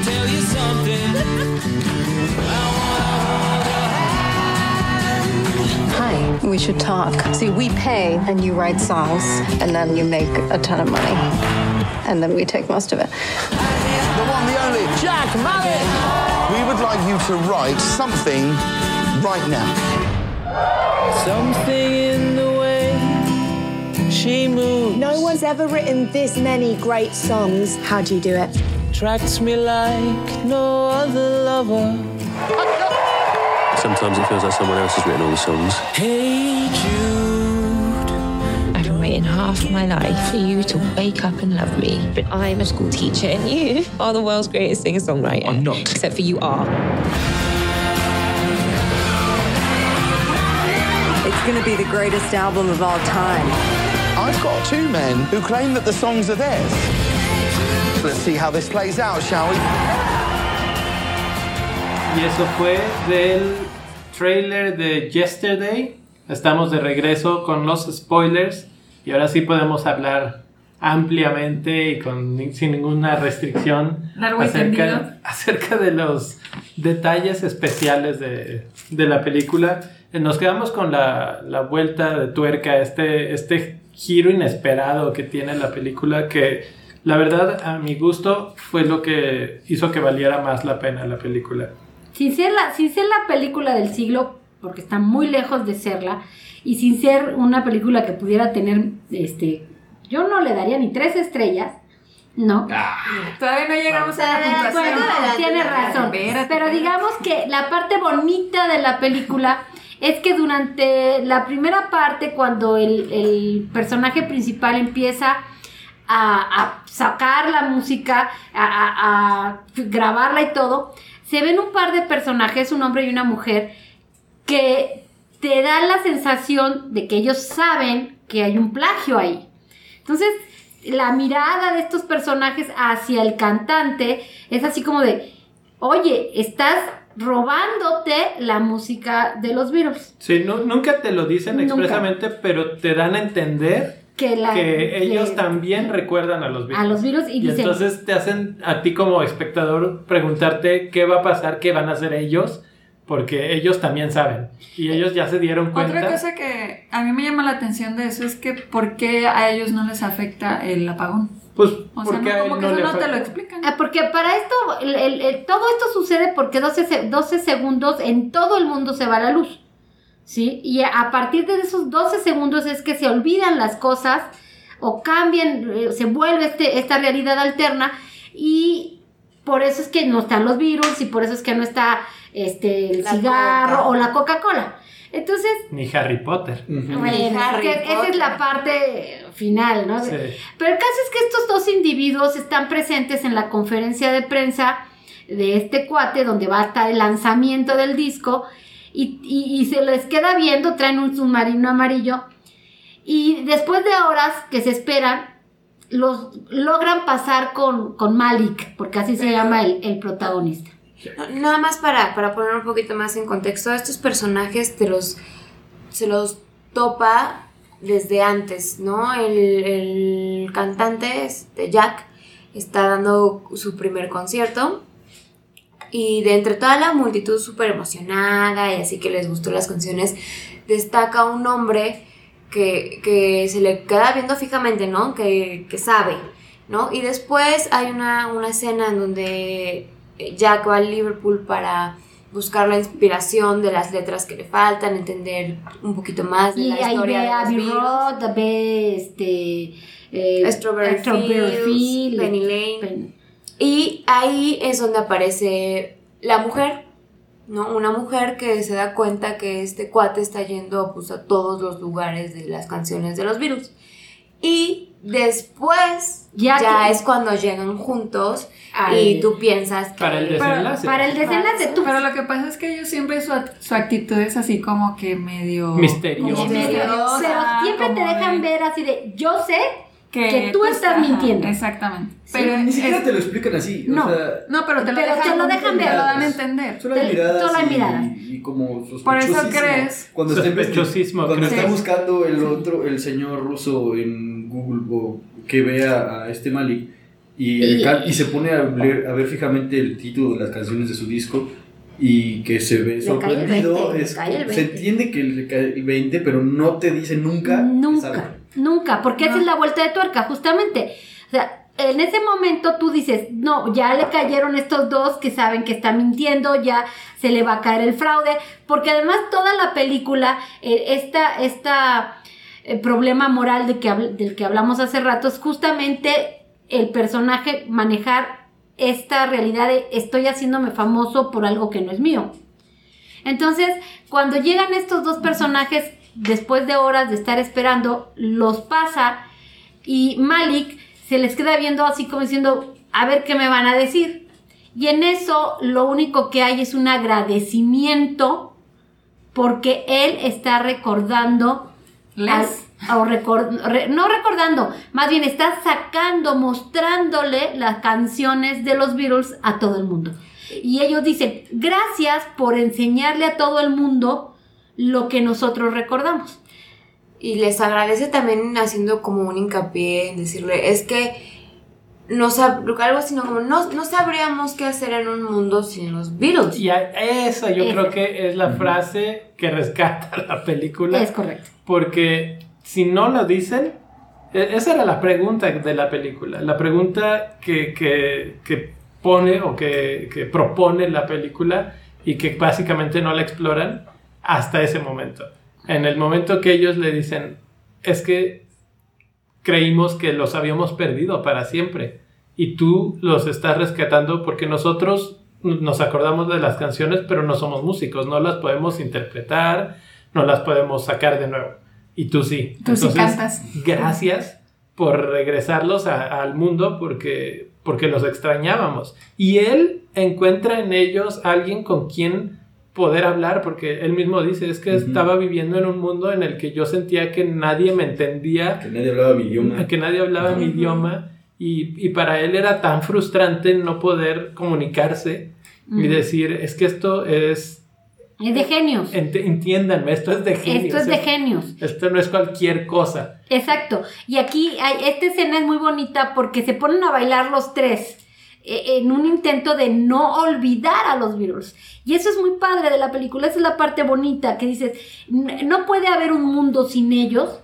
tell you something. Hi, we should talk. See, we pay and you write songs, and then you make a ton of money. And then we take most of it. The one, the only. Jack Mallet! We would like you to write something right now. Something in the way she moves No one's ever written this many great songs. How do you do it? attracts me like no other lover. Sometimes it feels like someone else has written all the songs. Hey Jude. I've been waiting half my life for you to wake up and love me. But I'm a school teacher and you are the world's greatest singer-songwriter. I'm not. Except for you are. Going to be the greatest album of all time. I've got two men who claim that the songs are theirs. Let's see how this plays out, shall we? Y eso fue del trailer de Yesterday. Estamos de regreso con los spoilers y ahora sí podemos hablar ampliamente y con, sin ninguna restricción acerca, acerca de los detalles especiales de, de la película. Eh, Nos quedamos con la, la vuelta de tuerca, este, este giro inesperado que tiene la película que la verdad a mi gusto fue lo que hizo que valiera más la pena la película. sin ser la, sin ser la película del siglo, porque está muy lejos de serla, y sin ser una película que pudiera tener, este, yo no le daría ni tres estrellas, ¿no? Todavía no llegamos a la puntuación. Bueno, tiene razón. Pero digamos que la parte bonita de la película es que durante la primera parte, cuando el, el personaje principal empieza a, a sacar la música, a, a- a grabarla y todo, se ven un par de personajes, un hombre y una mujer, que te dan la sensación de que ellos saben que hay un plagio ahí. Entonces, la mirada de estos personajes hacia el cantante es así como de, oye, estás robándote la música de los Beatles. Sí, nu- nunca te lo dicen Nunca. expresamente, pero te dan a entender Que, la, que ellos que- también recuerdan a los Beatles. a los Beatles y, Y dicen, entonces te hacen a ti como espectador preguntarte qué va a pasar, qué van a hacer ellos, porque ellos también saben. Y ellos ya se dieron cuenta. Otra cosa que a mí me llama la atención de eso es que ¿por qué a ellos no les afecta el apagón? Pues O sea, porque no, como que no eso no te lo explican. Ah, porque para esto, el- el- el- todo esto sucede porque 12, se- 12 segundos en todo el mundo se va la luz. ¿Sí? Y a partir de esos 12 segundos es que se olvidan las cosas o cambian, eh, se vuelve este, esta realidad alterna y por eso es que no están los virus y por eso es que no está este, el La cigarro Coca. o la Coca-Cola. Entonces, Ni Harry Potter. bueno, Harry es que esa es Potter. la parte final, ¿no? Sí. Pero el caso es que estos dos individuos están presentes en la conferencia de prensa de este cuate, donde va a estar el lanzamiento del disco, y, y- y se les queda viendo, traen un submarino amarillo, y después de horas que se esperan, los logran pasar con, con Malik, porque así se llama el, el protagonista. Nada más para, para poner un poquito más en contexto, estos personajes te los, se los topa desde antes, ¿no? El, el cantante, este, Jack, está dando su primer concierto y de entre toda la multitud súper emocionada y así que les gustó las canciones, destaca un hombre que, que se le queda viendo fijamente, ¿no? Que, que sabe, ¿no? Y después hay una, una escena en donde Jack va a Liverpool para buscar la inspiración de las letras que le faltan, entender un poquito más de Y la ahí historia ve de a los Abbey. Road, ve este... eh, Strawberry, Strawberry Fields, Penny Lane. Pen- Y ahí es donde aparece la mujer, ¿no? Una mujer que se da cuenta que este cuate está yendo pues, a todos los lugares de las canciones de los virus. Y después Ya ya, que- es cuando llegan juntos Ay. y tú piensas que... Para el Pero- desenlace. Para el desenlace, tú Pero lo que pasa es que ellos siempre su, su actitud es así como que medio... Pero misteriosa, siempre te dejan de- ver así de, yo sé que tú estás mintiendo. Exactamente. Sí, Pero Ni siquiera es- te lo explican así. No. O sea, No, pero te lo Pero dejan, te lo dejan ver. te lo dan a entender. solo hay miradas. solo hay y- miradas. Y, como Por eso crees. Cuando Sospechosismo, cuando está buscando el otro, el señor ruso en Google o que vea a este Malik y, Y- y se pone a, leer- a ver fijamente el título de las canciones de su disco y que se ve sorprendido. 20, es- le cae el se 20. entiende que le cae el 20, pero no te dice nunca. que Nunca, sabe. Nunca, porque esa es la vuelta de tuerca, justamente. O sea, en ese momento tú dices, no, ya le cayeron estos dos que saben que está mintiendo, ya se le va a caer el fraude, porque además toda la película, eh, esta, esta eh, problema moral de que, del que hablamos hace rato es justamente el personaje manejar esta realidad de estoy haciéndome famoso por algo que no es mío. Entonces, cuando llegan estos dos personajes, después de horas de estar esperando, los pasa y Malik se les queda viendo así como diciendo, a ver qué me van a decir. Y en eso lo único que hay es un agradecimiento porque él está recordando, al- o recor- re- no recordando, más bien está sacando, mostrándole las canciones de los Beatles a todo el mundo. Y ellos dicen, gracias por enseñarle a todo el mundo lo que nosotros recordamos. Y les agradece también haciendo como un hincapié en decirle, es que no sab- algo así, no, como no, no sabríamos qué hacer en un mundo sin los Beatles. Y a- esa yo Esa. creo que es la frase que rescata la película. Es correcto. Porque si no lo dicen, e- esa era la pregunta de la película. La pregunta que, que- que pone o que, que propone la película y que básicamente no la exploran hasta ese momento. En el momento que ellos le dicen, es que creímos que los habíamos perdido para siempre y tú los estás rescatando porque nosotros nos acordamos de las canciones pero no somos músicos, no las podemos interpretar, no las podemos sacar de nuevo y tú sí. Tú sí cantas. Gracias por regresarlos a- al mundo porque, porque los extrañábamos. Y él encuentra en ellos alguien con quien poder hablar, porque él mismo dice, es que estaba viviendo en un mundo en el que yo sentía que nadie me entendía, Que nadie hablaba mi idioma. que nadie hablaba mi idioma, y, y para él era tan frustrante no poder comunicarse y decir, es que esto es, Es de genios. ent- entiéndanme, esto es de genios. Esto es de genios. Esto no es cualquier cosa. Exacto. Y aquí hay, esta escena es muy bonita porque se ponen a bailar los tres en un intento de no olvidar a los Beatles. Y eso es muy padre de la película, esa es la parte bonita que dices, "N- no puede haber un mundo sin ellos,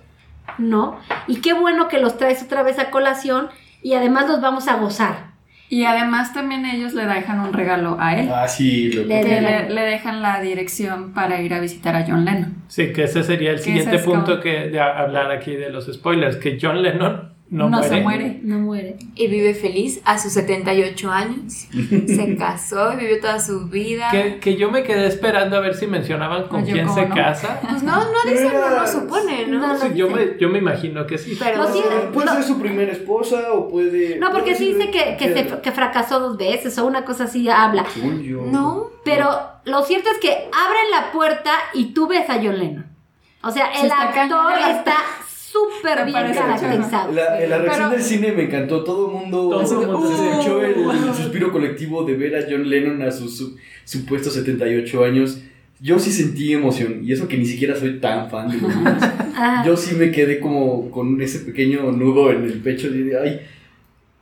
¿no? Y qué bueno que los traes otra vez a colación y además los vamos a gozar. Y además también ellos le dejan un regalo a él. Ah, sí, lo Le- Que le- le, le dejan la dirección para ir a visitar a John Lennon. Sí, que ese sería el Que siguiente es punto como- que de hablar aquí de los spoilers, que John Lennon no, No muere. se muere. No muere. Y vive feliz a sus 78 años. Se casó y vivió toda su vida. Que, que yo me quedé esperando a ver si mencionaban con yo quién se no. casa. Pues no, no dicen, no lo supone, ¿no? No, Sí, no yo, me, yo me imagino que sí. Pero No, sí, Puede no. ser su primera esposa o puede. No, porque puede sí dice que, que, se- cualquiera. que fracasó dos veces o una cosa así habla. No. Pero lo cierto es que abren la puerta y tú ves a John Lennon. O sea, el está actor está súper bien caracterizado. La, la reacción Pero- del cine me encantó. Todo el mundo. Todo se, el mundo. se escuchó el, el suspiro colectivo de ver a John Lennon a sus su- supuestos 78 años. Yo sí sentí emoción. Y eso que ni siquiera soy tan fan de los Beatles. Ajá. Yo sí me quedé como con ese pequeño nudo en el pecho. De, ay,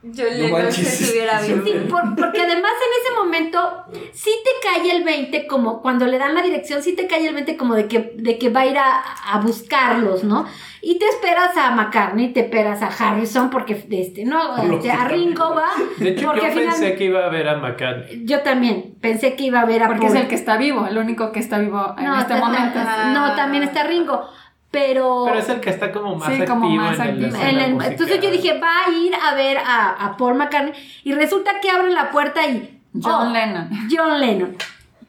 Yo No le no se estuviera sí, bien. Sí, por- porque además en ese momento sí te cae el 20 como cuando le dan la dirección, sí te cae el 20 como de que, de que va a ir a, a buscarlos, ¿no? Y te esperas a McCartney, te esperas a Harrison porque este, no, este, a Ringo va. De hecho, porque yo pensé que iba a ver a McCartney. Yo también pensé que iba a ver a Porque es el que está vivo, el único que está vivo en no, este momento. no, también está Ringo. Pero, Pero es el que está como más Sí, activo como más en el activo. en el- entonces yo dije, va a ir a ver a, a Paul McCartney. Y resulta que abren la puerta y. John oh, Lennon. John Lennon.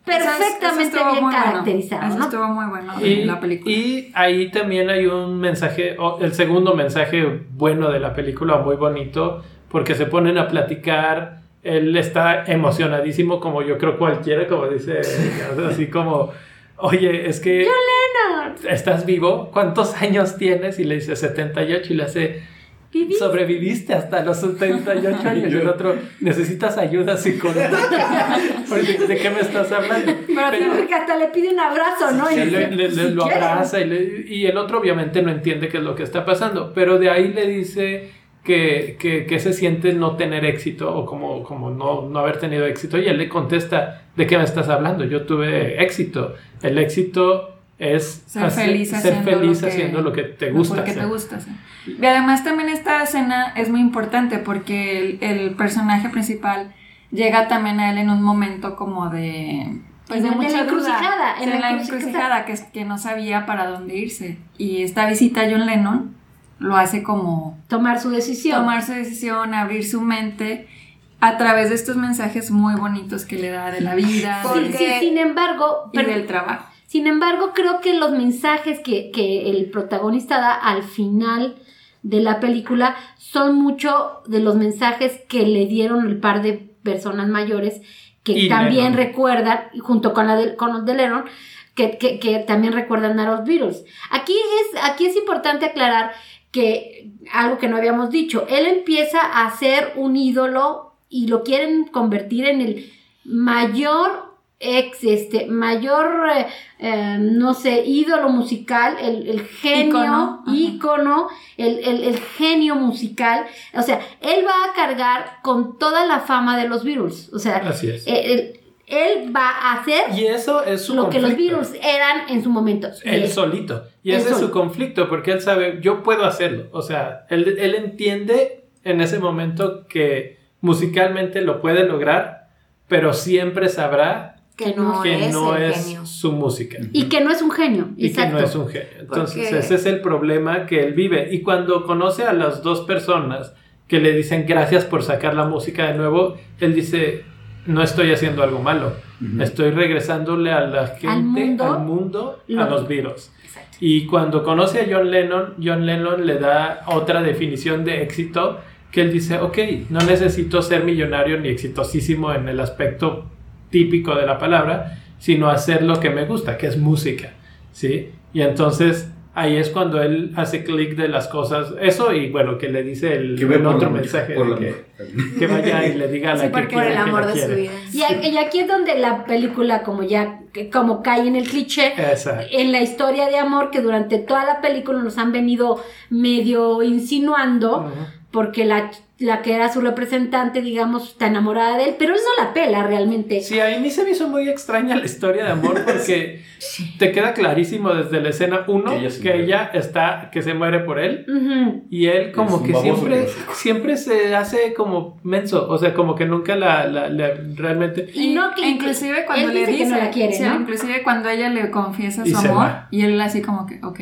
Perfectamente Eso bien bueno. caracterizado, Eso ¿no? estuvo muy bueno Y, en la película. y ahí también hay un mensaje, o el segundo mensaje bueno de la película, muy bonito, porque se ponen a platicar. Él está emocionadísimo, como yo creo cualquiera, como dice, así como, oye, es que estás vivo, ¿cuántos años tienes? Y le dice 78 y le hace, Viví. sobreviviste hasta los 78 años. Y el otro, necesitas ayuda psicológica. Oye, ¿De qué me estás hablando? Pero porque hasta le pide un abrazo, ¿no? Y Sí, dice, le- le- le- "Si lo quieres". abraza y, le- y el otro obviamente no entiende qué es lo que está pasando, pero de ahí le dice que, que, que se siente no tener éxito o como, como no, no haber tenido éxito y él le contesta, ¿de qué me estás hablando? Yo tuve éxito. El éxito es Ser hacer- feliz ser haciendo, feliz lo, que, haciendo lo que te lo gusta. que te hacer. gusta, sí. Y además también esta escena es muy importante porque el, el personaje principal llega también a él en un momento como de... Pues de, En la mucha duda. encrucijada, en la en la encrucijada. que, es- que no sabía para dónde irse. Y esta visita a John Lennon lo hace como Tomar su decisión. tomar su decisión, abrir su mente a través de estos mensajes muy bonitos que le da de la vida Sí, de- sí, sin embargo, y pero- del trabajo. Sin embargo, creo que los mensajes que, que el protagonista da al final de la película son mucho de los mensajes que le dieron el par de personas mayores que Y también Lennon. recuerdan, junto con, la de, con los de Lennon, que, que- que también recuerdan a los Beatles. Aquí es, aquí es importante aclarar que algo que no habíamos dicho, él empieza a ser un ídolo y lo quieren convertir en el mayor ex, este, mayor, eh, eh, no sé, ídolo musical, el, el genio, Ícono, el, el- el genio musical. O sea, él va a cargar con toda la fama de los Beatles. O sea, Así es. eh, él, él va a hacer Y eso es su lo que los. Beatles eran en su momento. Él solito. Y Él ese es su conflicto, porque él sabe, yo puedo hacerlo. O sea, él, él entiende en ese momento que musicalmente lo puede lograr, pero siempre sabrá Que no que es no el es genio. su música. Y que no es un genio. Y exacto. que no es un genio. Entonces, Porque- ese es el problema que él vive. Y cuando conoce a las dos personas que le dicen gracias por sacar la música de nuevo, él dice, no estoy haciendo algo malo. Estoy regresándole a la gente, al mundo, mundo, a lo- los Beatles. Y cuando conoce a John Lennon, John Lennon le da otra definición de éxito que él dice, ok, no necesito ser millonario ni exitosísimo en el aspecto típico de la palabra, sino hacer lo que me gusta, que es música, ¿sí? Y entonces ahí es cuando él hace clic de las cosas, eso y bueno, que le dice el, Que el otro mensaje de que, que vaya y le diga a la Sí, que Por el que la amor de su vida. Y, aquí es donde la película, como ya, que- como cae en el cliché, Exacto. en la historia de amor que durante toda la película nos han venido medio insinuando, porque la, la que era su representante, digamos, está enamorada de él, pero él no la pela realmente. Sí, a mí se me hizo muy extraña la historia de amor porque te queda clarísimo desde la escena 1 Que que, ella muere. ella está, que se muere por él y él como que siempre, que- siempre se hace como menso, o sea, como que nunca la, la- la- realmente... Y no que- E inclusive cuando él le dice dice, que no la quiere, sí, ¿no? inclusive cuando ella le confiesa su amor y él así como que, ok.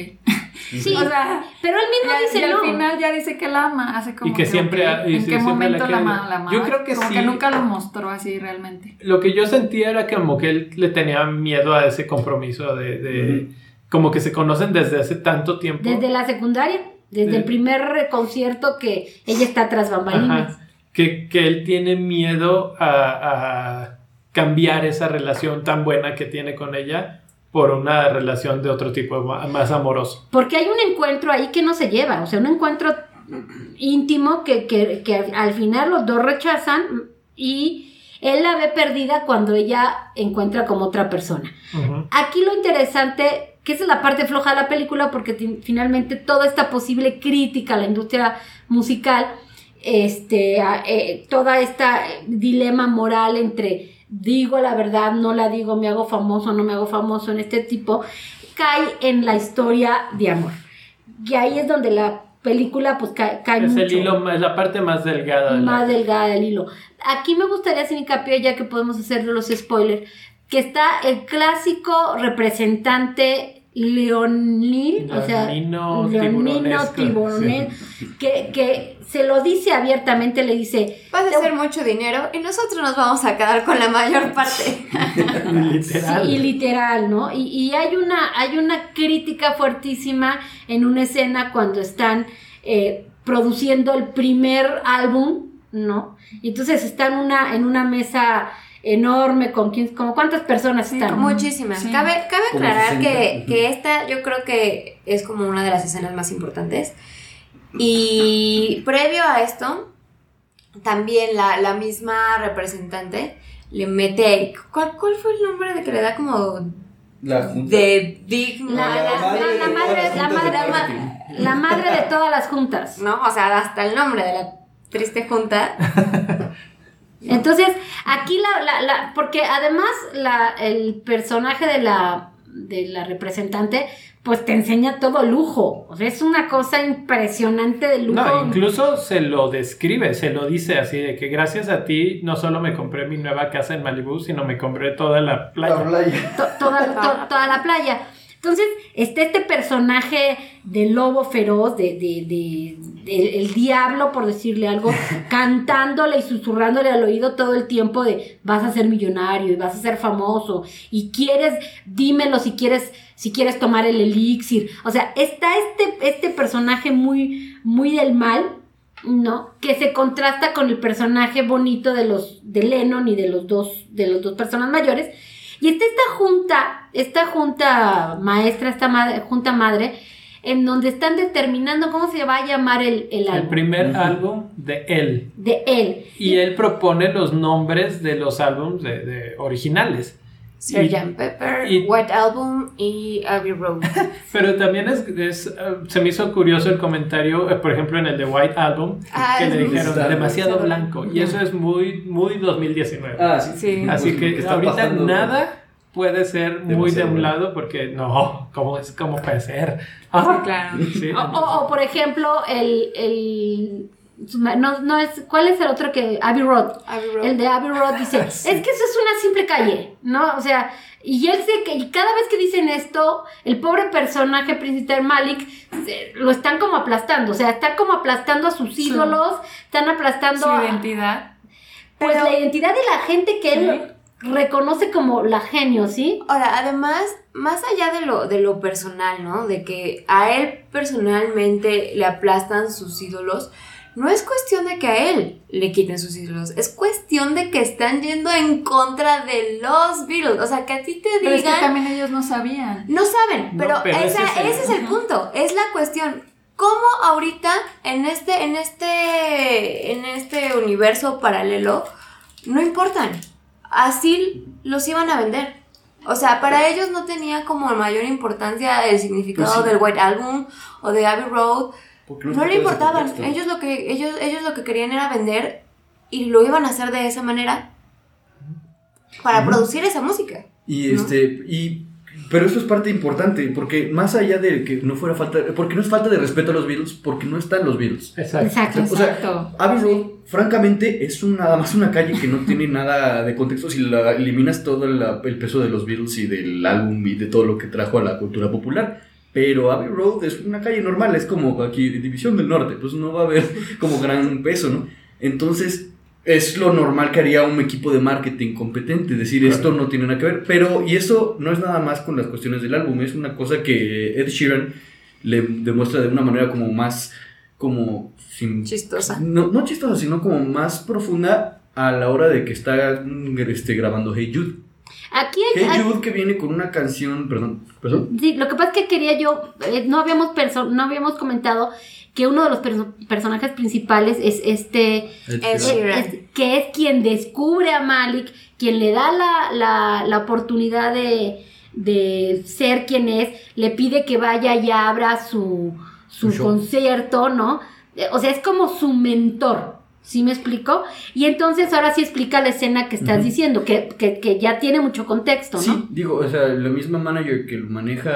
Sí, O sea, pero él mismo y, dice y al no. final ya dice que la ama, hace como Y que siempre y en sí, qué siempre momento la ama, la amaba. Yo creo que como sí. que nunca lo mostró así realmente. Lo que yo sentía era como que él le tenía miedo a ese compromiso de... de- Como que se conocen desde hace tanto tiempo. Desde la secundaria, desde el primer concierto que ella está tras bambalinas. Ajá. Que, que él tiene miedo a, a cambiar esa relación tan buena que tiene con ella por una relación de otro tipo, más amoroso. Porque hay un encuentro ahí que no se lleva, o sea, un encuentro íntimo que, que- que al final los dos rechazan y él la ve perdida cuando ella encuentra como otra persona. Aquí lo interesante, que esa es la parte floja de la película, porque finalmente toda esta posible crítica a la industria musical, este, eh, toda esta dilema moral entre digo la verdad, no la digo, me hago famoso, no me hago famoso en este tipo, cae en la historia de amor. Y ahí es donde la película pues cae, cae Es mucho el hilo, es la parte más delgada. de la- más delgada del hilo. Aquí me gustaría hacer hincapié, ya que podemos hacer los spoilers, que está el clásico representante leonil, o sea, Leonino leonino que, que se lo dice abiertamente, le dice, Vas a hacer mucho dinero y nosotros nos vamos a quedar con la mayor parte. Literal. Sí, y literal, ¿no? Y, y hay, una, hay una crítica fuertísima en una escena cuando están eh, produciendo el primer álbum, ¿no? Y entonces están una, en una mesa enorme con quién- como cuántas personas están. Muchísimas. Sí. Cabe, cabe aclarar 60. que, que esta yo creo que es como una de las escenas más importantes. Y previo a esto, también la, la misma representante le mete... ¿cuál, ¿Cuál fue el nombre de que le da como La junta. de Big La, la madre de todas las juntas. ¿no? O sea, hasta el nombre de la triste junta. Entonces, aquí la, la, la- porque además la, el personaje de la, de la representante, pues te enseña todo lujo. O sea, es una cosa impresionante de lujo. No, incluso se lo describe, se lo dice así, de que gracias a ti no solo me compré mi nueva casa en Malibu, sino me compré toda la playa. La playa. to- toda, to- toda la playa. Entonces, está este personaje de lobo feroz, de, de, de- de- el diablo, por decirle algo, cantándole y susurrándole al oído todo el tiempo de vas a ser millonario y vas a ser famoso y quieres, dímelo si quieres, si quieres tomar el elixir. O sea, está este, este personaje muy, muy del mal, ¿no? Que se contrasta con el personaje bonito de los de Lennon y de los dos de los dos personas mayores. Y está esta junta, esta junta maestra, esta madre, junta madre, en donde están determinando cómo se va a llamar el, el El álbum. primer álbum de él. De él. Y él propone los nombres de los álbumes de, de originales. Sgt. Pepper, y- White Album y Abbey Road. Pero también es, es, eh, se me hizo curioso el comentario, eh, por ejemplo, en el de White Album, Ah, que es le dijeron demasiado blanco. Y eso es muy, muy 2019. Ah, sí. Sí. Así Pues, que está ahorita pasando- nada puede ser muy de un lado porque no, ¿cómo, es, cómo puede ser? Ah, claro. sí. O, o- o, por ejemplo, el, el no, no es, ¿cuál es el otro que? Abbey Road. Abbey Road. El de Abbey Road dice, es que eso es una simple calle, ¿no? O sea, y él sé que y cada vez que dicen esto, el pobre personaje principal Malik se- lo están como aplastando, o sea, están como aplastando a sus Su- ídolos, están aplastando Su a- identidad. pues Pero- la identidad de la gente que él reconoce como la genio, ¿sí? Ahora, además, más allá de lo, de lo personal, ¿no? De que a él personalmente le aplastan sus ídolos, no es cuestión de que a él le quiten sus ídolos, es cuestión de que están yendo en contra de los Beatles. O sea, que a ti te Pero es que digan... también ellos no sabían. No saben, No, pero, pero esa- ese es el- ese es el punto, es la cuestión. ¿Cómo ahorita en este, en este, en este universo paralelo no importan? Así los iban a vender. O sea, para ellos no tenía como mayor importancia el significado Pues sí. del White Album o de Abbey Road. Porque No le importaban. Ellos lo que ellos ellos lo que querían era vender y lo iban a hacer de esa manera para producir esa música. Y este, y pero eso es parte importante, porque más allá de que no fuera falta, porque no es falta de respeto a los Beatles, porque no están los Beatles. Exacto. Exacto. O sea, Exacto. Abbey Road, francamente, es un- nada más una calle que no tiene nada de contexto si la, eliminas todo la- el peso de los Beatles y del álbum y de todo lo que trajo a la cultura popular. Pero Abbey Road es una calle normal, es como aquí, División del Norte, pues no va a haber como gran peso, ¿no? Entonces, es lo normal que haría un equipo de marketing competente, decir esto no tiene nada que ver, pero y eso no es nada más con las cuestiones del álbum, es una cosa que Ed Sheeran le demuestra de una manera como más, como sin, Chistosa. no, no chistosa, sino como más profunda a la hora de que está este, grabando Hey Jude. Aquí hay, Hey Jude que viene con una canción, perdón, perdón. Sí, lo que pasa es que quería yo, eh, no habíamos perso- no habíamos comentado que uno de los perso- personajes principales es este. Sheeran. es- que es quien descubre a Malik, quien le da la, la, la oportunidad de, de ser quien es, le pide que vaya y abra su, su concierto, ¿no? Eh, O sea, es como su mentor. ¿Sí me explico? Y entonces ahora sí explica la escena que estás diciendo, que, que, que ya tiene mucho contexto, ¿no? Sí, digo, o sea, la misma manager que lo maneja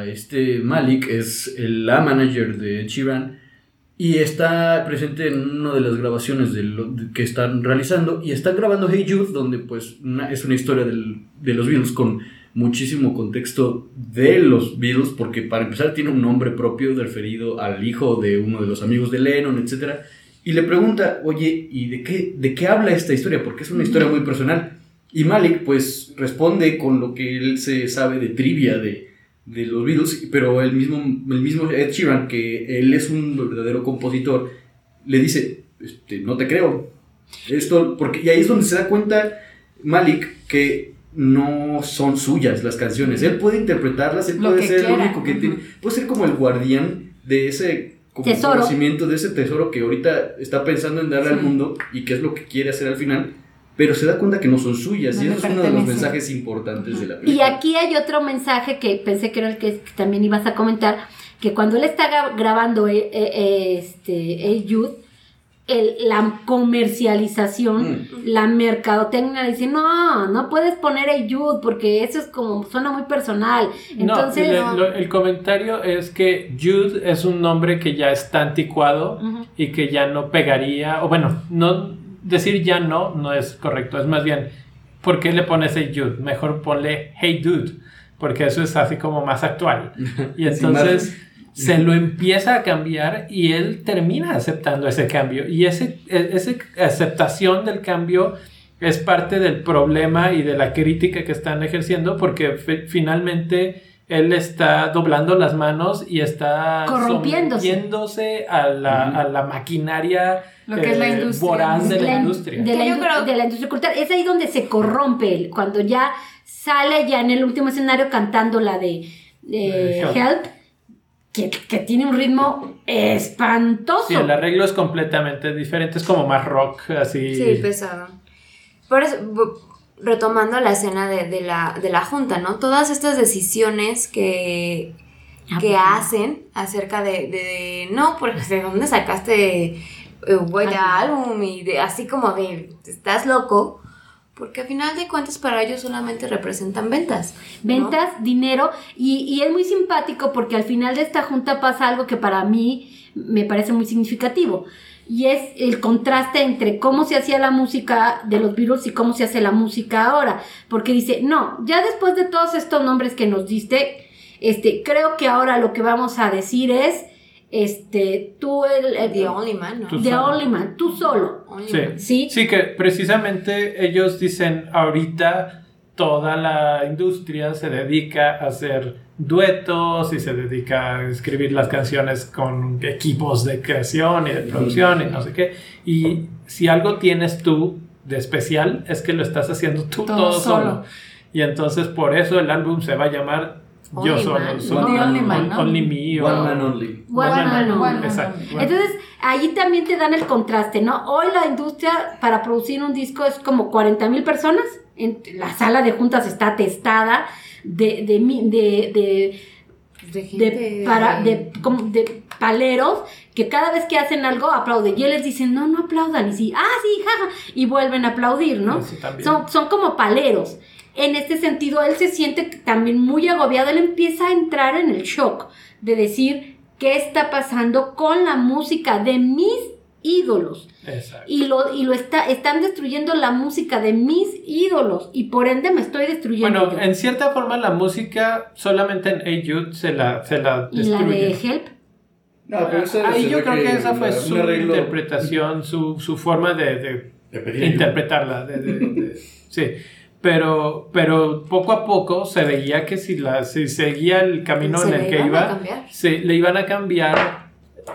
a este Malik es el- la manager de Sheeran y está presente en una de las grabaciones de lo- que están realizando y están grabando Hey Jude donde pues una- es una historia del- de los Beatles con muchísimo contexto de los Beatles porque para empezar tiene un nombre propio referido al hijo de uno de los amigos de Lennon, etcétera y le pregunta, oye, ¿y de qué, de qué habla esta historia? Porque es una historia muy personal. Y Malik, pues, responde con lo que él se sabe de trivia de, de los Beatles, pero el mismo, el mismo Ed Sheeran, que él es un verdadero compositor, le dice, este, no te creo. Esto, porque, y ahí es donde se da cuenta Malik que no son suyas las canciones. Él puede interpretarlas, él Lo puede ser el quiera. único que tiene, puede ser como el guardián de ese como Tesoro. conocimiento, de ese tesoro que ahorita está pensando en darle al mundo y que es lo que quiere hacer al final, pero se da cuenta que no son suyas No y eso es uno de los mensajes importantes de la Y película. aquí hay otro mensaje que pensé que era el que, que también ibas a comentar, que cuando él está gra- grabando eh, eh, este, Hey Jude, el- la comercialización, Mm. la mercadotecnia dice, no, no puedes poner Hey Jude porque eso es como, suena muy personal. Entonces, no, le- lo- el comentario es que Jude es un nombre que ya está anticuado y que ya no pegaría, o bueno, no decir ya no no es correcto, es más bien, ¿por qué le pones hey Jude? Mejor ponle hey dude, porque eso es así como más actual. Y entonces se lo empieza a cambiar y él termina aceptando ese cambio. Y ese, e- esa aceptación del cambio es parte del problema y de la crítica que están ejerciendo porque fi- finalmente él está doblando las manos y está Corrompiéndose. sometiéndose a la, a la maquinaria Lo que es la eh, industria. voraz de la, in- industria. De la, creo- de la industria cultural. Es ahí donde se corrompe él, cuando ya sale ya en el último escenario cantando la de, de De Help. Help. Que, que tiene un ritmo espantoso. Sí, el arreglo es completamente diferente, es como más rock, así. Sí, pesado. Por eso, retomando la escena de, de la, de la junta, ¿no? Todas estas decisiones que, Ah, que pues, hacen acerca de, de, de, no, pues de dónde sacaste eh, White Album y de, así como de, estás loco, porque al final de cuentas para ellos solamente representan ventas. ventas, dinero, y, y es muy simpático porque al final de esta junta pasa algo que para mí me parece muy significativo. Y es el contraste entre cómo se hacía la música de los Beatles y cómo se hace la música ahora. Porque dice, no, ya después de todos estos nombres que nos diste, este, creo que ahora lo que vamos a decir es, este, tú el... el- The Only Man, ¿no? Tú The solo. Only Man, tú solo. Only Sí. Man. ¿Sí? Sí, que precisamente ellos dicen ahorita toda la industria se dedica a hacer duetos y se dedica a escribir las canciones con equipos de creación y de producción y no sé qué. Y si algo tienes tú de especial es que lo estás haciendo tú todo, Todo solo. solo. Y entonces por eso el álbum se va a llamar Yo Only solo. Solo- The Only Man, ¿no? Only Me One Man Only. One Man Only. One Man Exacto. Only. Entonces, ahí también te dan el contraste, ¿no? Hoy la industria para producir un disco es como 40 mil personas. En, la sala de juntas está atestada de, de, de, de, De de, gente- para, de, como de paleros que cada vez que hacen algo aplauden. Y él les dicen, no, no aplaudan. Y sí, ah, sí, jaja. Y vuelven a aplaudir, ¿no? Son, son como paleros. En este sentido, él se siente también muy agobiado. Él empieza a entrar en el shock de decir qué está pasando con la música de mis ídolos. Exacto. Y lo, y lo está, están destruyendo la música de mis ídolos. Y por ende me estoy destruyendo. Bueno, yo. en cierta forma la música solamente en Hey Jude se la, se la y la destruye. de Help. No, pero eso Ahí se yo creo que esa fue su arreglo- interpretación, su, su forma de, de de interpretarla. de- de- de- sí. Pero, pero poco a poco se veía que si, la, si seguía el camino Se en el le que iban a iba, cambiar. se, le iban a cambiar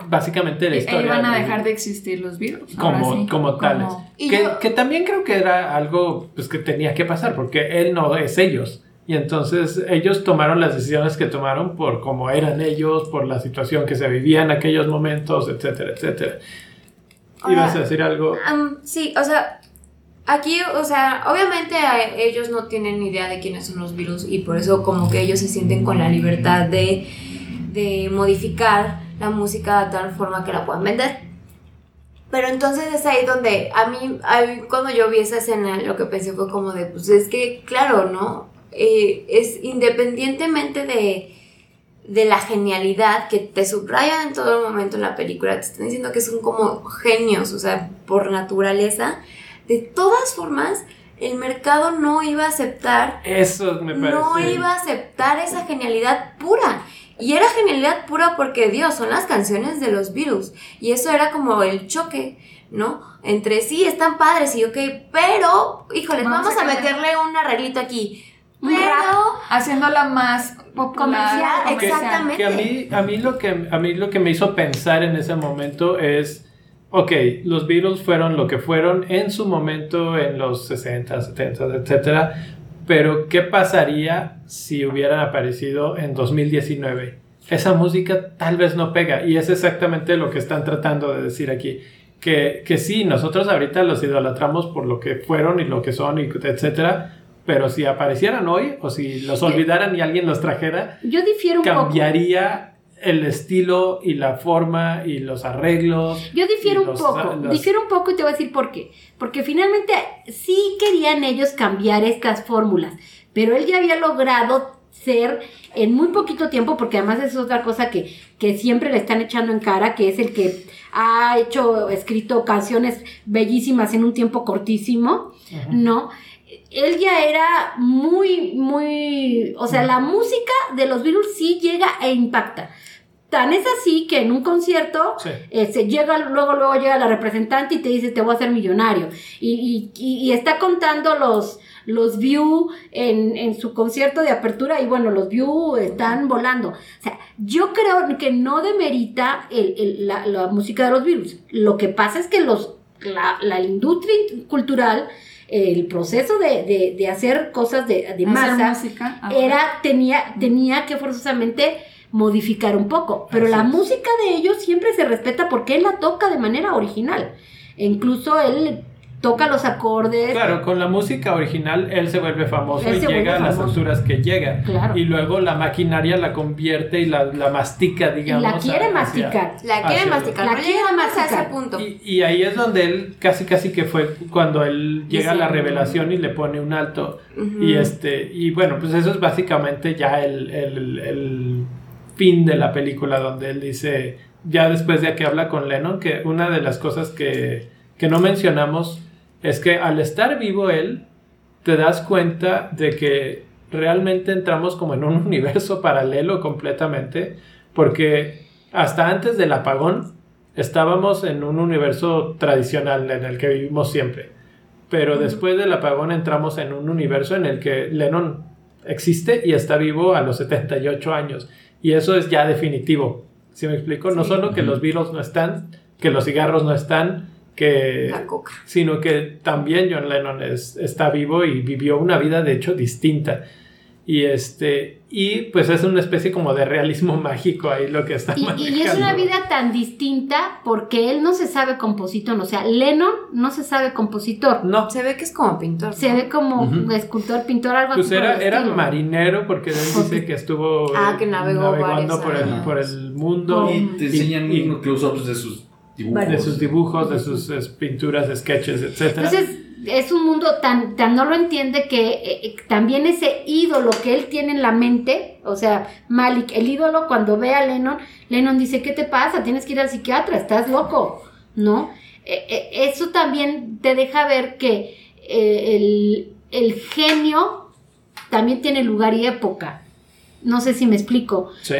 básicamente la E- historia. iban a de- dejar de existir los virus. como, sí. como tales. Y que, yo- que también creo que era algo pues, que tenía que pasar, porque él no es ellos. Y entonces ellos tomaron las decisiones que tomaron por cómo eran ellos, por la situación que se vivía en aquellos momentos, etcétera, etcétera. ¿Ibas a decir algo? Am, sí, o sea, aquí, o sea, obviamente ellos no tienen idea de quiénes son los virus y por eso como que ellos se sienten con la libertad de, de modificar la música de tal forma que la puedan vender. Pero entonces es ahí donde a mí, a cuando yo vi esa escena, lo que pensé fue como de, pues es que, claro, ¿no? Eh, es independientemente de, de la genialidad que te subrayan en todo el momento en la película, te están diciendo que son como genios, o sea, por naturaleza. De todas formas, el mercado no iba a aceptar, Eso me parece. no iba a aceptar esa genialidad pura. Y era genialidad pura porque, Dios, son las canciones de los Beatles. Y eso era como el choque, ¿no? Entre sí, están padres y ok, pero, híjoles, Vamos vamos, a meterle un arreglito aquí. Pero, Haciéndola más popular. Comercial, Que- exactamente. Que a mí, a mí lo que a mí lo que me hizo pensar en ese momento es ok, los Beatles fueron lo que fueron en su momento en los 60, 70, etcétera, pero ¿qué pasaría si hubieran aparecido en 2019? Esa música tal vez no pega y es exactamente lo que están tratando de decir aquí. Que, que sí, nosotros ahorita los idolatramos por lo que fueron y lo que son, y etcétera, pero si aparecieran hoy o si los olvidaran y alguien los trajera, Yo difiero un poco. El estilo y la forma y los arreglos. Yo difiero un poco, los- difiero un poco y te voy a decir por qué. Porque finalmente sí querían ellos cambiar estas fórmulas, pero él ya había logrado ser en muy poquito tiempo, porque además es otra cosa que, que siempre le están echando en cara, que es el que ha hecho, escrito canciones bellísimas en un tiempo cortísimo, ¿no? Él ya era muy, muy, o sea, la música de los Beatles sí llega e impacta. Tan es así que en un concierto Sí. este, llega, luego, luego llega la representante y te dice, te voy a hacer millonario. Y, y- y- y está contando los, los view en, en su concierto de apertura y bueno, los view están volando. O sea, yo creo que no demerita el- el- la, la música de los virus. Lo que pasa es que los, la, la industria cultural, el proceso de, de- de hacer cosas de, de masa, música. era, tenía, tenía que forzosamente modificar un poco, pero Así la es. música de ellos siempre se respeta porque él la toca de manera original. E incluso él toca los acordes. Claro, con la música original él se vuelve famoso Él y se llega vuelve a las alturas que llega. Claro. Y luego la maquinaria la convierte y la, la mastica, y digamos. la quiere hacia- masticar. La quiere masticar. La quiere llegamos a masticar. ese punto. Y, y ahí es donde él casi casi que fue cuando él llega a la revelación y le pone un alto. Y este, y bueno, pues eso es básicamente ya el, el- el fin de la película, donde él dice, ya después de que habla con Lennon, que una de las cosas que, que no mencionamos es que al estar vivo él, te das cuenta de que realmente entramos como en un universo paralelo completamente, porque hasta antes del apagón estábamos en un universo tradicional en el que vivimos siempre. Pero después del apagón entramos en un universo en el que Lennon existe y está vivo a los 78 años. Y eso es ya definitivo. ¿Sí me explico? No solo que los Beatles no están, que los cigarros no están, que La coca. sino que también John Lennon es- está vivo y vivió una vida de hecho distinta. Y este y pues es una especie como de realismo mágico ahí lo que está Y, y es una manejando. vida tan distinta porque él no se sabe compositor, o sea, Lennon no se sabe compositor. No, Se ve que es como pintor. Se ¿no? ve como Ujú. escultor, pintor, algo pues así. por era, marinero porque él dice que estuvo Ah, que navegó navegando por el, años. por el mundo Y te enseñan y- unos close-ups de sus dibujos. de sus dibujos, de sus pinturas, sketches, etcétera. Entonces, es un mundo tan, tan no lo entiende que eh, eh, también ese ídolo que él tiene en la mente, o sea, Malik, el ídolo, cuando ve a Lennon, Lennon dice, ¿qué te pasa? Tienes que ir al psiquiatra, estás loco, ¿no? Eh, eh, eso también te deja ver que el, el genio también tiene lugar y época. No sé si me explico. Sí.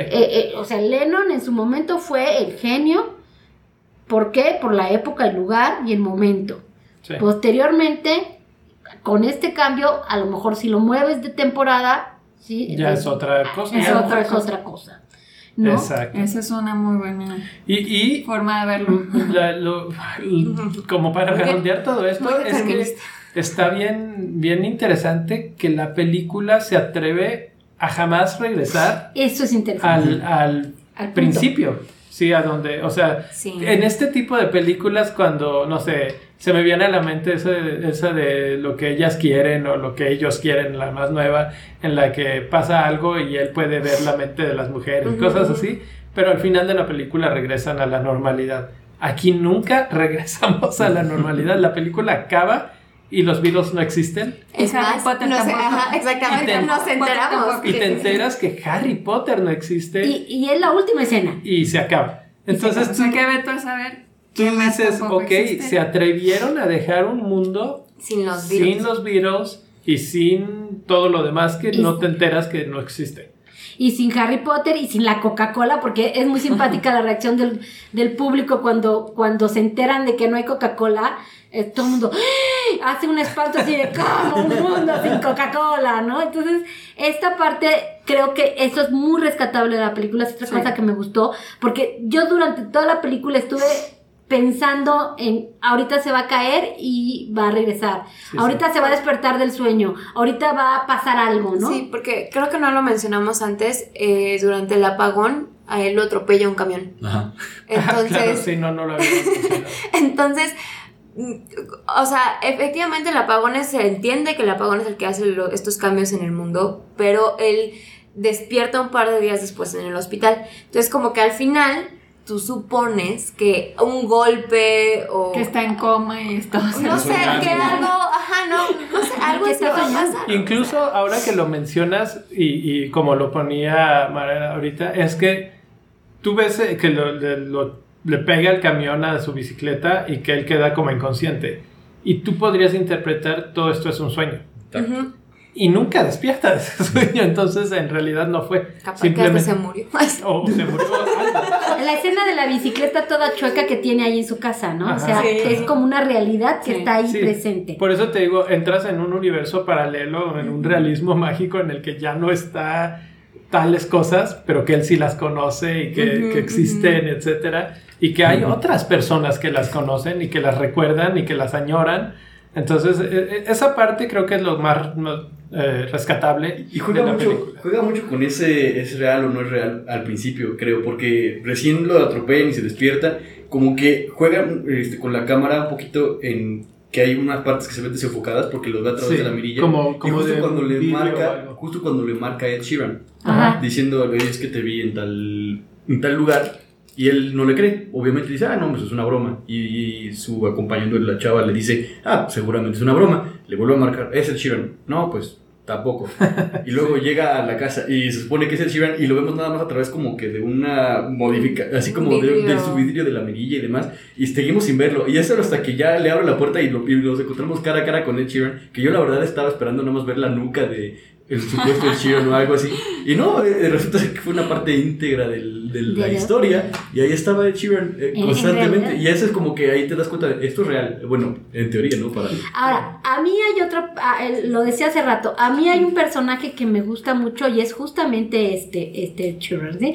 O sea, Lennon en su momento fue el genio. ¿Por qué? Por la época, el lugar y el momento. Sí. Posteriormente, con este cambio, a lo mejor si lo mueves de temporada, ¿sí? ya Eh, es otra cosa. es otra, es otra cosa. ¿no? Exacto. Esa es una muy buena Y, y forma de verlo. la- lo- como para redondear todo esto, muy es que está bien, bien interesante que la película se atreve a jamás regresar Eso es interesante. al, al Al punto. principio. Sí, a donde, o sea, Sí. en este tipo de películas cuando, no sé, se me viene a la mente esa, esa de lo que ellas quieren o lo que ellos quieren, la más nueva, en la que pasa algo y él puede ver la mente de las mujeres, Ujú, cosas ujú. así, pero al final de la película regresan a la normalidad. Aquí nunca regresamos a la normalidad, la película acaba y los Beatles no existen. Es Y Harry más, Potter no sé, tampoco. ajá, exactamente, te- nos enteramos. Y te enteras que Harry Potter no existe Y, y es la última escena. y se acaba. Entonces o tú, sea, que Beto a saber. tú qué dices, ok, existe. se atrevieron a dejar un mundo Sin los Beatles. sin los Beatles y sin todo lo demás que Y- no te enteras que no existe. Y sin Harry Potter y sin la Coca-Cola, porque es muy simpática la reacción del, del público cuando, cuando se enteran de que no hay Coca-Cola. eh, todo el mundo ¡Ah! hace un espanto así de como un mundo sin Coca-Cola, ¿no? Entonces, esta parte creo que eso es muy rescatable de la película, es otra Sí. cosa que me gustó, porque yo durante toda la película estuve pensando en ahorita se va a caer y va a regresar, Sí, ahorita se va a despertar del sueño, ahorita va a pasar algo, ¿no? Sí, porque creo que no lo mencionamos antes. eh, durante el apagón, a él lo atropella un camión. Ajá. Entonces, claro, sí, no, no lo había entonces, o sea, efectivamente el apagón es, se entiende que el apagón es el que hace lo- estos cambios en el mundo, pero él despierta un par de días después en el hospital. Entonces, como que al final tú supones que un golpe o... Que está en coma y está. No sé, que algo, ajá, no, no sé, algo está va a pasar. Incluso ahora que lo mencionas y, y como lo ponía Mariana ahorita, es que tú ves eh, que lo- le, lo- le pega el camión a su bicicleta y que él queda como inconsciente. Y tú podrías interpretar todo esto es un sueño. Ujú. Y nunca despierta de ese sueño, entonces en realidad no fue. Capaz que hasta se murió. O se murió algo. La escena de la bicicleta toda chueca que tiene ahí en su casa, ¿no? Ajá. O sea, Sí. es como una realidad que Sí. está ahí Sí. presente. Por eso te digo, entras en un universo paralelo, en un realismo mágico en el que ya no está tales cosas, pero que él sí las conoce y que, Ujú, que existen, etcétera, y que hay otras personas que las conocen y que las recuerdan y que las añoran, Entonces, e- e- esa parte creo que es lo más eh, rescatable Y juega de la mucho, película. juega mucho con ese es real o no es real al principio, creo, porque recién lo atropellan y se despierta, como que juega este, con la cámara un poquito en que hay unas partes que se ven desenfocadas porque los ve a través Sí, de la mirilla. como- y como justo de cuando le marca, justo cuando le marca a Ed Sheeran, Ajá. diciendo, es que te vi en tal, en tal lugar. Y él no le cree, obviamente dice, ah, no, pues es una broma. Y, y su acompañante, la chava, le dice, ah, seguramente es una broma. Le vuelve a marcar, es el Sheeran. No, pues tampoco. Y luego llega a la casa y se supone que es el Sheeran y lo vemos nada más a través como que de una modifica, así como de, de su vidrio de la mirilla y demás. Y seguimos sin verlo. Y eso hasta que ya le abre la puerta y, lo, y nos encontramos cara a cara con Ed Sheeran. Que yo la verdad estaba esperando nada más ver la nuca de el supuesto Sheeran o algo así. Y no, eh, resulta que fue una parte íntegra del- de la De la- historia. Y ahí estaba Ed Sheeran eh, En- en constantemente. Y eso es como que ahí te das cuenta de esto es real. Bueno, en teoría, ¿no? Para Ahora, a mí hay otro, ah, el- lo decía hace rato, a mí hay un personaje que me gusta mucho y es justamente este, este Sheeran, ¿sí?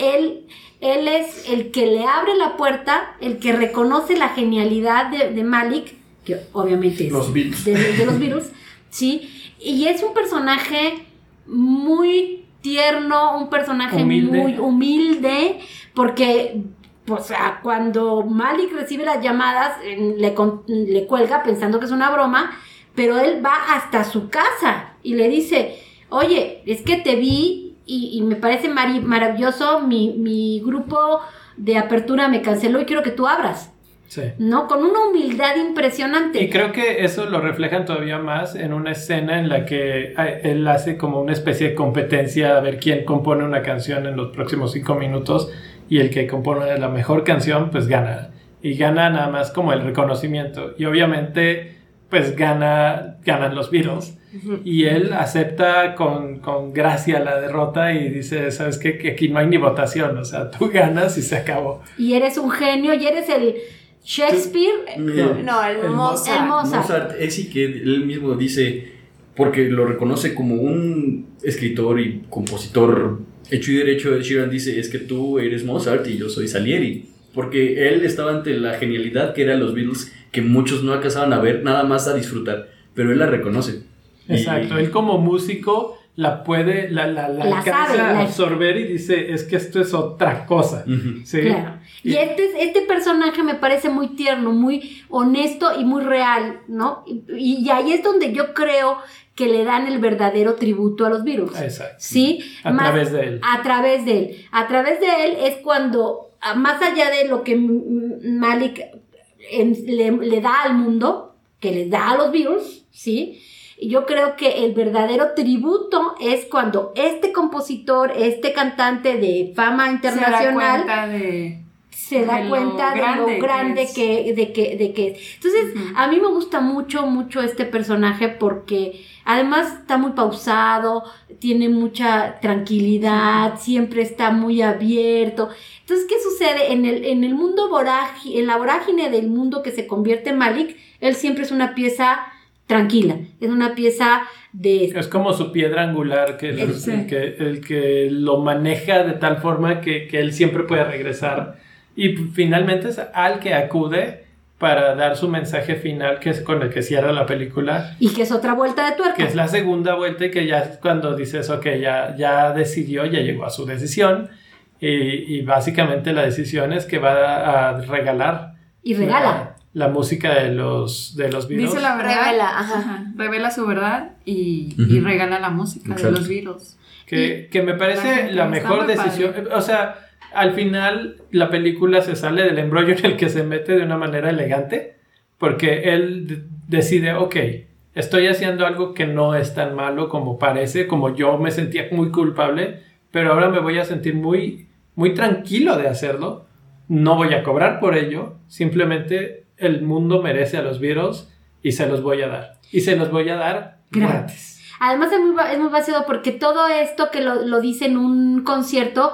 Él, él es el que le abre la puerta, el que reconoce la genialidad de, de Malik, que obviamente es Los de, de los Beatles, ¿sí? Y es un personaje muy tierno, un personaje Humilde. muy humilde, porque pues, ah, cuando Malik recibe las llamadas, le, le cuelga pensando que es una broma, pero él va hasta su casa y le dice, oye, es que te vi y, y me parece maravilloso, mi, mi grupo de apertura me canceló y quiero que tú abras, Sí. ¿no? Con una humildad impresionante. Y creo que eso lo reflejan todavía más en una escena en la que él hace como una especie de competencia a ver quién compone una canción en los próximos cinco minutos y el que compone la mejor canción pues gana. Y gana nada más como el reconocimiento. Y obviamente pues gana, ganan los Beatles. Y él acepta con, con gracia la derrota y dice, ¿sabes qué? Que aquí no hay ni votación. O sea, tú ganas y se acabó. Y eres un genio y eres el Shakespeare. No, el, El Mozart. El Mozart. Mozart, ese que él mismo dice, porque lo reconoce como un escritor y compositor hecho y derecho, Ed Sheeran dice, es que tú eres Mozart y yo soy Salieri. Porque él estaba ante la genialidad que eran los Beatles, que muchos no alcanzaban a ver, nada más a disfrutar, pero él la reconoce. Y- Exacto, él como músico la puede, la, la, la La alcanza sabe, a la- absorber y dice, es que esto es otra cosa. ¿sí? Claro. Y este, este personaje me parece muy tierno, muy honesto y muy real, ¿no? Y, y ahí es donde yo creo que le dan el verdadero tributo a los Beatles. Exacto. ¿Sí? A través de él. A través de él. A través de él es cuando, más allá de lo que Malik en- le, le da al mundo, que le da a los Beatles, ¿sí? Y Yo creo que el verdadero tributo es cuando este compositor, este cantante de fama internacional, Se da cuenta de... se da de lo cuenta de grande lo que grande es. que, de que, de que es. Entonces, a mí me gusta mucho, mucho este personaje porque además está muy pausado, tiene mucha tranquilidad, siempre está muy abierto. Entonces, ¿qué sucede? En el, en el mundo vorágine, en la vorágine del mundo que se convierte en Malik, él siempre es una pieza tranquila, es una pieza de... Es como su piedra angular, que el, Sí. el que, el que lo maneja de tal forma que, que él siempre puede regresar. Y finalmente es al que acude para dar su mensaje final, que es con el que cierra la película. Y que es otra vuelta de tuerca. que es la segunda vuelta y que ya es cuando dices, ok, ya, ya decidió, ya llegó a su decisión y, y básicamente la decisión es que va a regalar Y regala. La, música de los, de los Beatles. Dice la verdad. Revela, ajá. Ajá, revela su verdad y, y regala la música Exacto. de los Beatles. que, que me parece la mejor decisión. O sea, al final la película se sale del embrollo en el que se mete de una manera elegante, porque él decide, ok, estoy haciendo algo que no es tan malo como parece, como yo me sentía muy culpable, pero ahora me voy a sentir muy, muy tranquilo de hacerlo. No voy a cobrar por ello, simplemente el mundo merece a los Beatles y se los voy a dar. Y se los voy a dar Gratis. gratis. Además es muy, es muy vacío porque todo esto que lo, lo dice en un concierto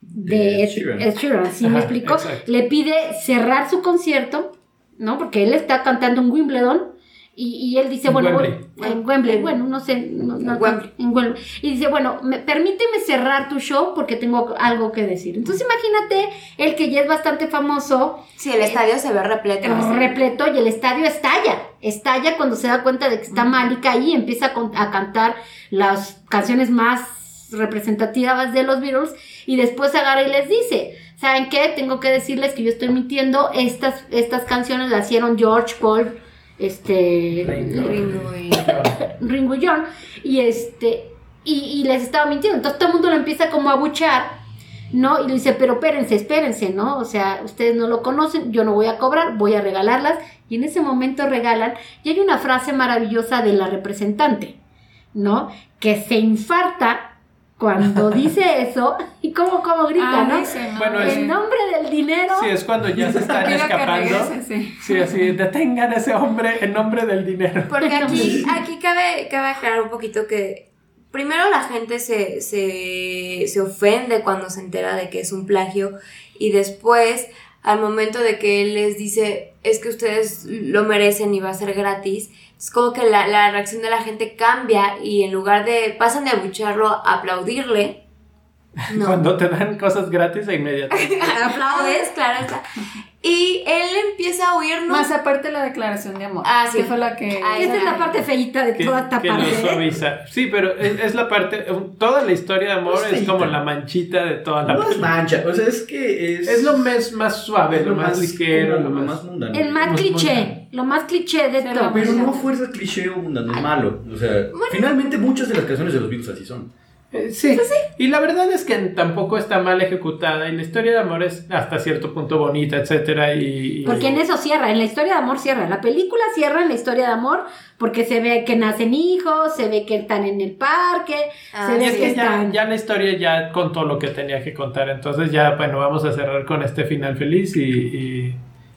de Ed Sheeran. ¿sí me explico? exacto. Le pide cerrar su concierto, ¿no? Porque él está cantando en Wimbledon Y, y él dice, En bueno, Wembley. en Wembley, bueno, no sé, no, no- Wembley. en Wembley. Y dice, bueno, me- permíteme cerrar tu show porque tengo algo que decir. Entonces imagínate, el que ya es bastante famoso, Sí, el estadio se ve repleto. eh, repleto y el estadio estalla. Estalla cuando se da cuenta de que está Malika ahí y empieza a, con- a cantar las canciones más representativas de los Beatles y después agarra y les dice, ¿saben qué? Tengo que decirles que yo estoy mintiendo, estas, estas canciones las hicieron George, Paul, este... Ringo y- Ringo y John, y este, y, y les estaba mintiendo. Entonces todo el mundo lo empieza como a buchar, ¿no? Y le dice, pero espérense, espérense, ¿no? O sea, ustedes no lo conocen, yo no voy a cobrar, voy a regalarlas. Y en ese momento regalan, y hay una frase maravillosa de la representante, ¿no? Que se infarta cuando dice eso, y como, como grita, Ah, ¿no? dice, nombre del dinero. Sí, es cuando ya se están escapando. regrese, sí. Sí, así, detengan a ese hombre en nombre del dinero. Porque aquí, aquí cabe, cabe aclarar un poquito que primero la gente se, se, se ofende cuando se entera de que es un plagio y después al momento de que él les dice es que ustedes lo merecen y va a ser gratis, es como que la, la reacción de la gente cambia y en lugar de pasan de abucharlo a aplaudirle. No. Cuando te dan cosas gratis e inmediatamente. Aplaudes, claro está. Y él empieza a huir, ¿no? Más aparte la declaración de amor. Ah, sí. Que fue la que. Ah, Esta es la parte feíta de que, toda esta que lo parte. suaviza. Sí, pero es, es la parte. Toda la historia de amor Es es como la manchita de toda la No es mancha, o sea, es que es. Es lo más, más suave, es lo más ligero, lo lo más. más mundano. El más Más cliché, mundano. lo más cliché de Pero- todo. Pero no fuerza cliché o mundano, es malo. O sea, finalmente muchas de las canciones de los Beatles así son. Eh, Sí. Y la verdad es que tampoco está mal ejecutada y la historia de amor es hasta cierto punto bonita, etcétera y, y- Porque en eso cierra, en la historia de amor cierra. La película cierra en la historia de amor porque se ve que nacen hijos, se ve que están en el parque, Ah, se Y ve es que que ya, están... ya la historia ya contó lo que tenía que contar. Entonces ya, bueno, vamos a cerrar con este final feliz y, y,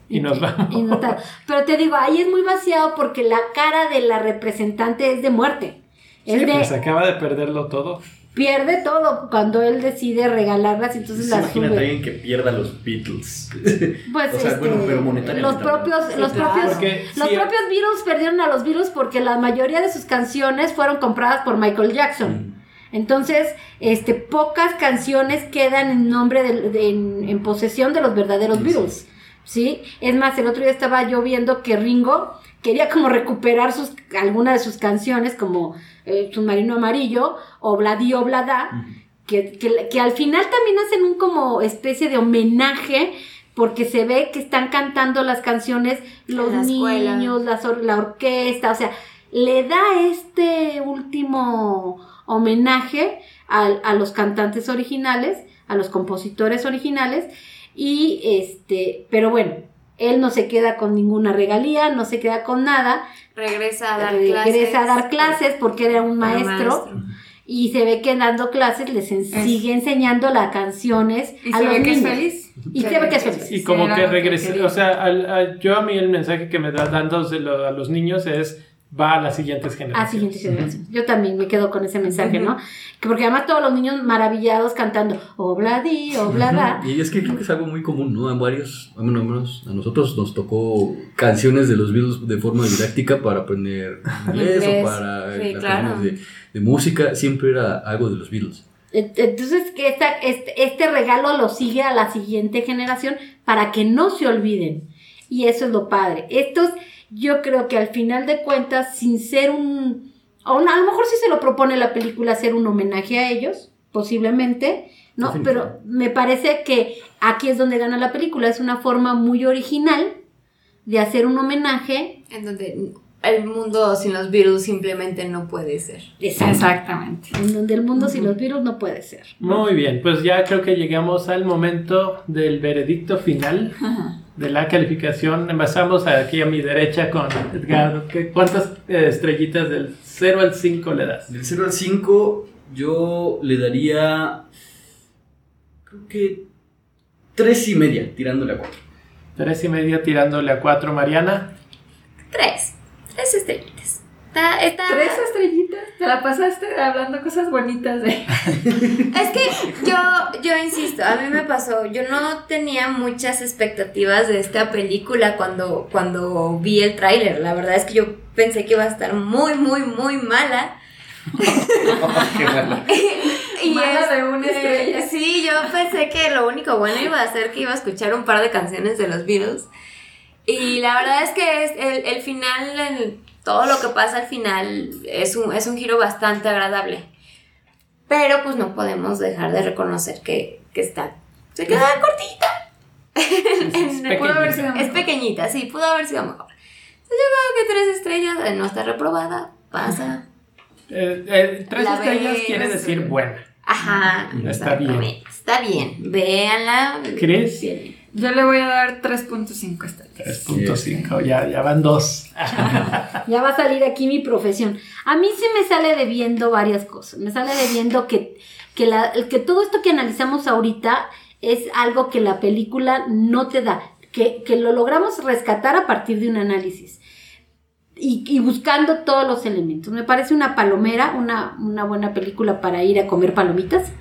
y nos vamos. y no está- Pero te digo, ahí es muy vaciado porque la cara de la representante es de muerte. Es Sí, de, pues acaba de perderlo todo. Pierde todo cuando él decide regalarlas, entonces las Imagínate sube. alguien que pierda los Beatles. Pues O sea, este, bueno, pero monetariamente los propios, Sí, los claro. propios, Porque los sí, propios Beatles perdieron a los Beatles porque la mayoría de sus canciones fueron compradas por Michael Jackson. Entonces, este, pocas canciones quedan en nombre del- de- en, en posesión de los verdaderos Beatles. ¿Sí? Es más, el otro día estaba yo viendo que Ringo quería como recuperar sus, algunas de sus canciones, como eh, Submarino Amarillo, o Bladí Oblada, que, que, que al final también hacen un como especie de homenaje, porque se ve que están cantando las canciones los la niños, or- la orquesta, o sea, le da este último homenaje a, a los cantantes originales, a los compositores originales, y este, pero bueno, él no se queda con ninguna regalía, no se queda con nada, Regresa a dar regresa clases. a dar clases porque era un maestro, y se ve que dando clases les en- sigue enseñando las canciones Y a se los ve que es niños. feliz. Y se ve que es feliz. Y como que quería. o sea, al- al- yo a mí el mensaje que me da dándoselo a los niños es va a las siguientes a generaciones. siguiente generación. Yo también me quedo con ese mensaje, ¿no? Que porque además todos los niños maravillados cantando obladi, oblada. Y es que creo que es algo muy común, ¿no? A varios, a menos, a menos- a nosotros nos tocó canciones de los Beatles de forma didáctica para aprender inglés, Inglés, o para sí, las claro. canciones de, de música, siempre era algo de los Beatles. Entonces, que esta, este, este regalo lo sigue a la siguiente generación para que no se olviden. Y eso es lo padre. Estos, yo creo que al final de cuentas, sin ser un... o una- a lo mejor sí se lo propone la película hacer un homenaje a ellos, posiblemente, ¿no? Definitivo. Pero me parece que aquí es donde gana la película. Es una forma muy original de hacer un homenaje. En donde el mundo sin los Beatles simplemente no puede ser. Exactamente. En donde el mundo sin los virus no puede ser. Muy bien, pues ya creo que llegamos al momento del veredicto final de la calificación. Empezamos aquí a mi derecha con Edgar. ¿Qué- ¿Cuántas eh, estrellitas del 0 al 5 le das? Del 0 al 5, yo le daría. Creo que. 3 y media, tirándole a 4. Tres y media tirándole a 4, Mariana. Tres. Tres estrellitas. Está, está... Tres estrellitas. Te la pasaste hablando cosas bonitas de. Es que yo, yo insisto, a mí me pasó, yo no tenía muchas expectativas de esta película cuando, cuando vi el tráiler. La verdad es que yo pensé que iba a estar muy, muy, muy mala. y Mala de una estrella. Sí, yo pensé que lo único bueno iba a ser que iba a escuchar un par de canciones de los Beatles. Y la verdad es que es el, el final, el- todo lo que pasa al final es un, es un giro bastante agradable. Pero pues no podemos dejar de reconocer que, que está. Se queda cortita. En- Pudo haber sido es pequeñita, sí, pudo haber sido mejor. Yo creo que tres estrellas eh, no está reprobada, pasa. Eh, eh, tres La estrellas ves. quiere decir buena. Ajá, Está bien. Está bien, véanla. ¿Crees? Bien. Yo le voy a dar 3.5 estrellas. 3.5, ya, ya van dos. Ya va a salir aquí mi profesión. A mí sí me sale debiendo varias cosas. Me sale debiendo que, que, la, que todo esto que analizamos ahorita es algo que la película no te da, que, que lo logramos rescatar a partir de un análisis. Y, y buscando todos los elementos. Me parece una palomera, una, una buena película para ir a comer palomitas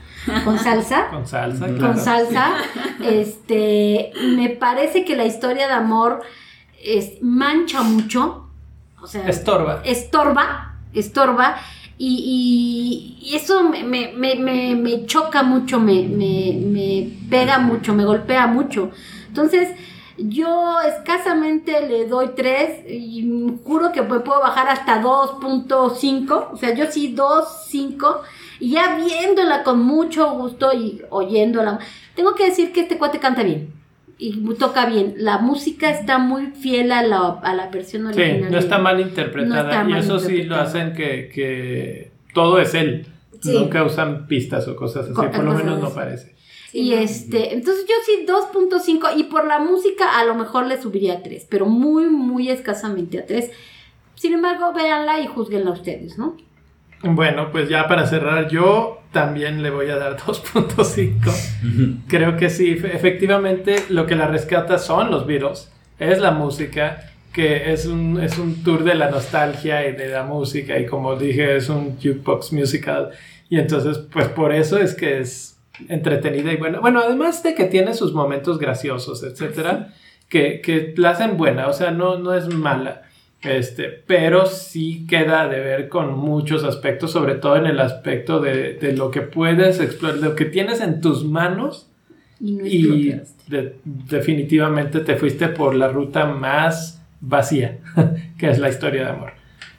con salsa Con salsa, claro. con salsa. Este, me parece que la historia de amor es, mancha mucho. O sea, Estorba. estorba, estorba. Y, y- y eso me, me- me- me- me choca mucho, me, me- me pega mucho, me golpea mucho. Entonces, yo escasamente le doy 3 y juro que me puedo bajar hasta 2.5. O sea, yo sí 2.5. Y ya viéndola con mucho gusto y oyéndola, tengo que decir que este cuate canta bien. Y toca bien. La música está muy fiel a la, a la versión Sí, original. no está mal no interpretada. está y mal eso sí lo hacen que, que todo es él. Sí. Nunca usan pistas o cosas así, Co- por lo menos no así. Y este, entonces yo sí 2.5 y por la música a lo mejor le subiría a 3, pero muy, muy escasamente a 3. Sin embargo, véanla y juzguenla ustedes, ¿no? Bueno, pues ya para cerrar, yo también le voy a dar 2.5. Creo que sí, fe- efectivamente lo que la rescata son los Beatles, es la música, que es un, es un tour de la nostalgia y de la música, y como dije, es un jukebox musical, y entonces, pues por eso es que es entretenida y buena. Bueno, además de que tiene sus momentos graciosos, etcétera, que, que la hacen buena, o sea, no, no es mala. Este, pero sí queda de ver con muchos aspectos, sobre todo en el aspecto de, de lo que puedes explorar, lo que tienes en tus manos Y no y explotaste. de- definitivamente te fuiste por la ruta más vacía, que es la historia de amor.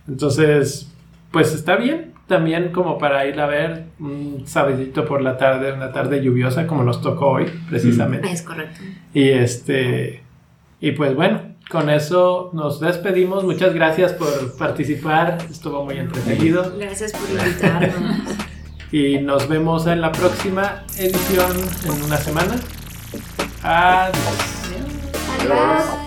Entonces, pues está bien, también como para ir a ver un sabedito por la tarde, una tarde lluviosa como nos tocó hoy, precisamente. Es correcto. Y este, y pues bueno, con eso nos despedimos. Muchas gracias por participar, estuvo muy entretenido. Gracias por invitarnos. Y nos vemos en la próxima edición en una semana. Adiós. Adiós.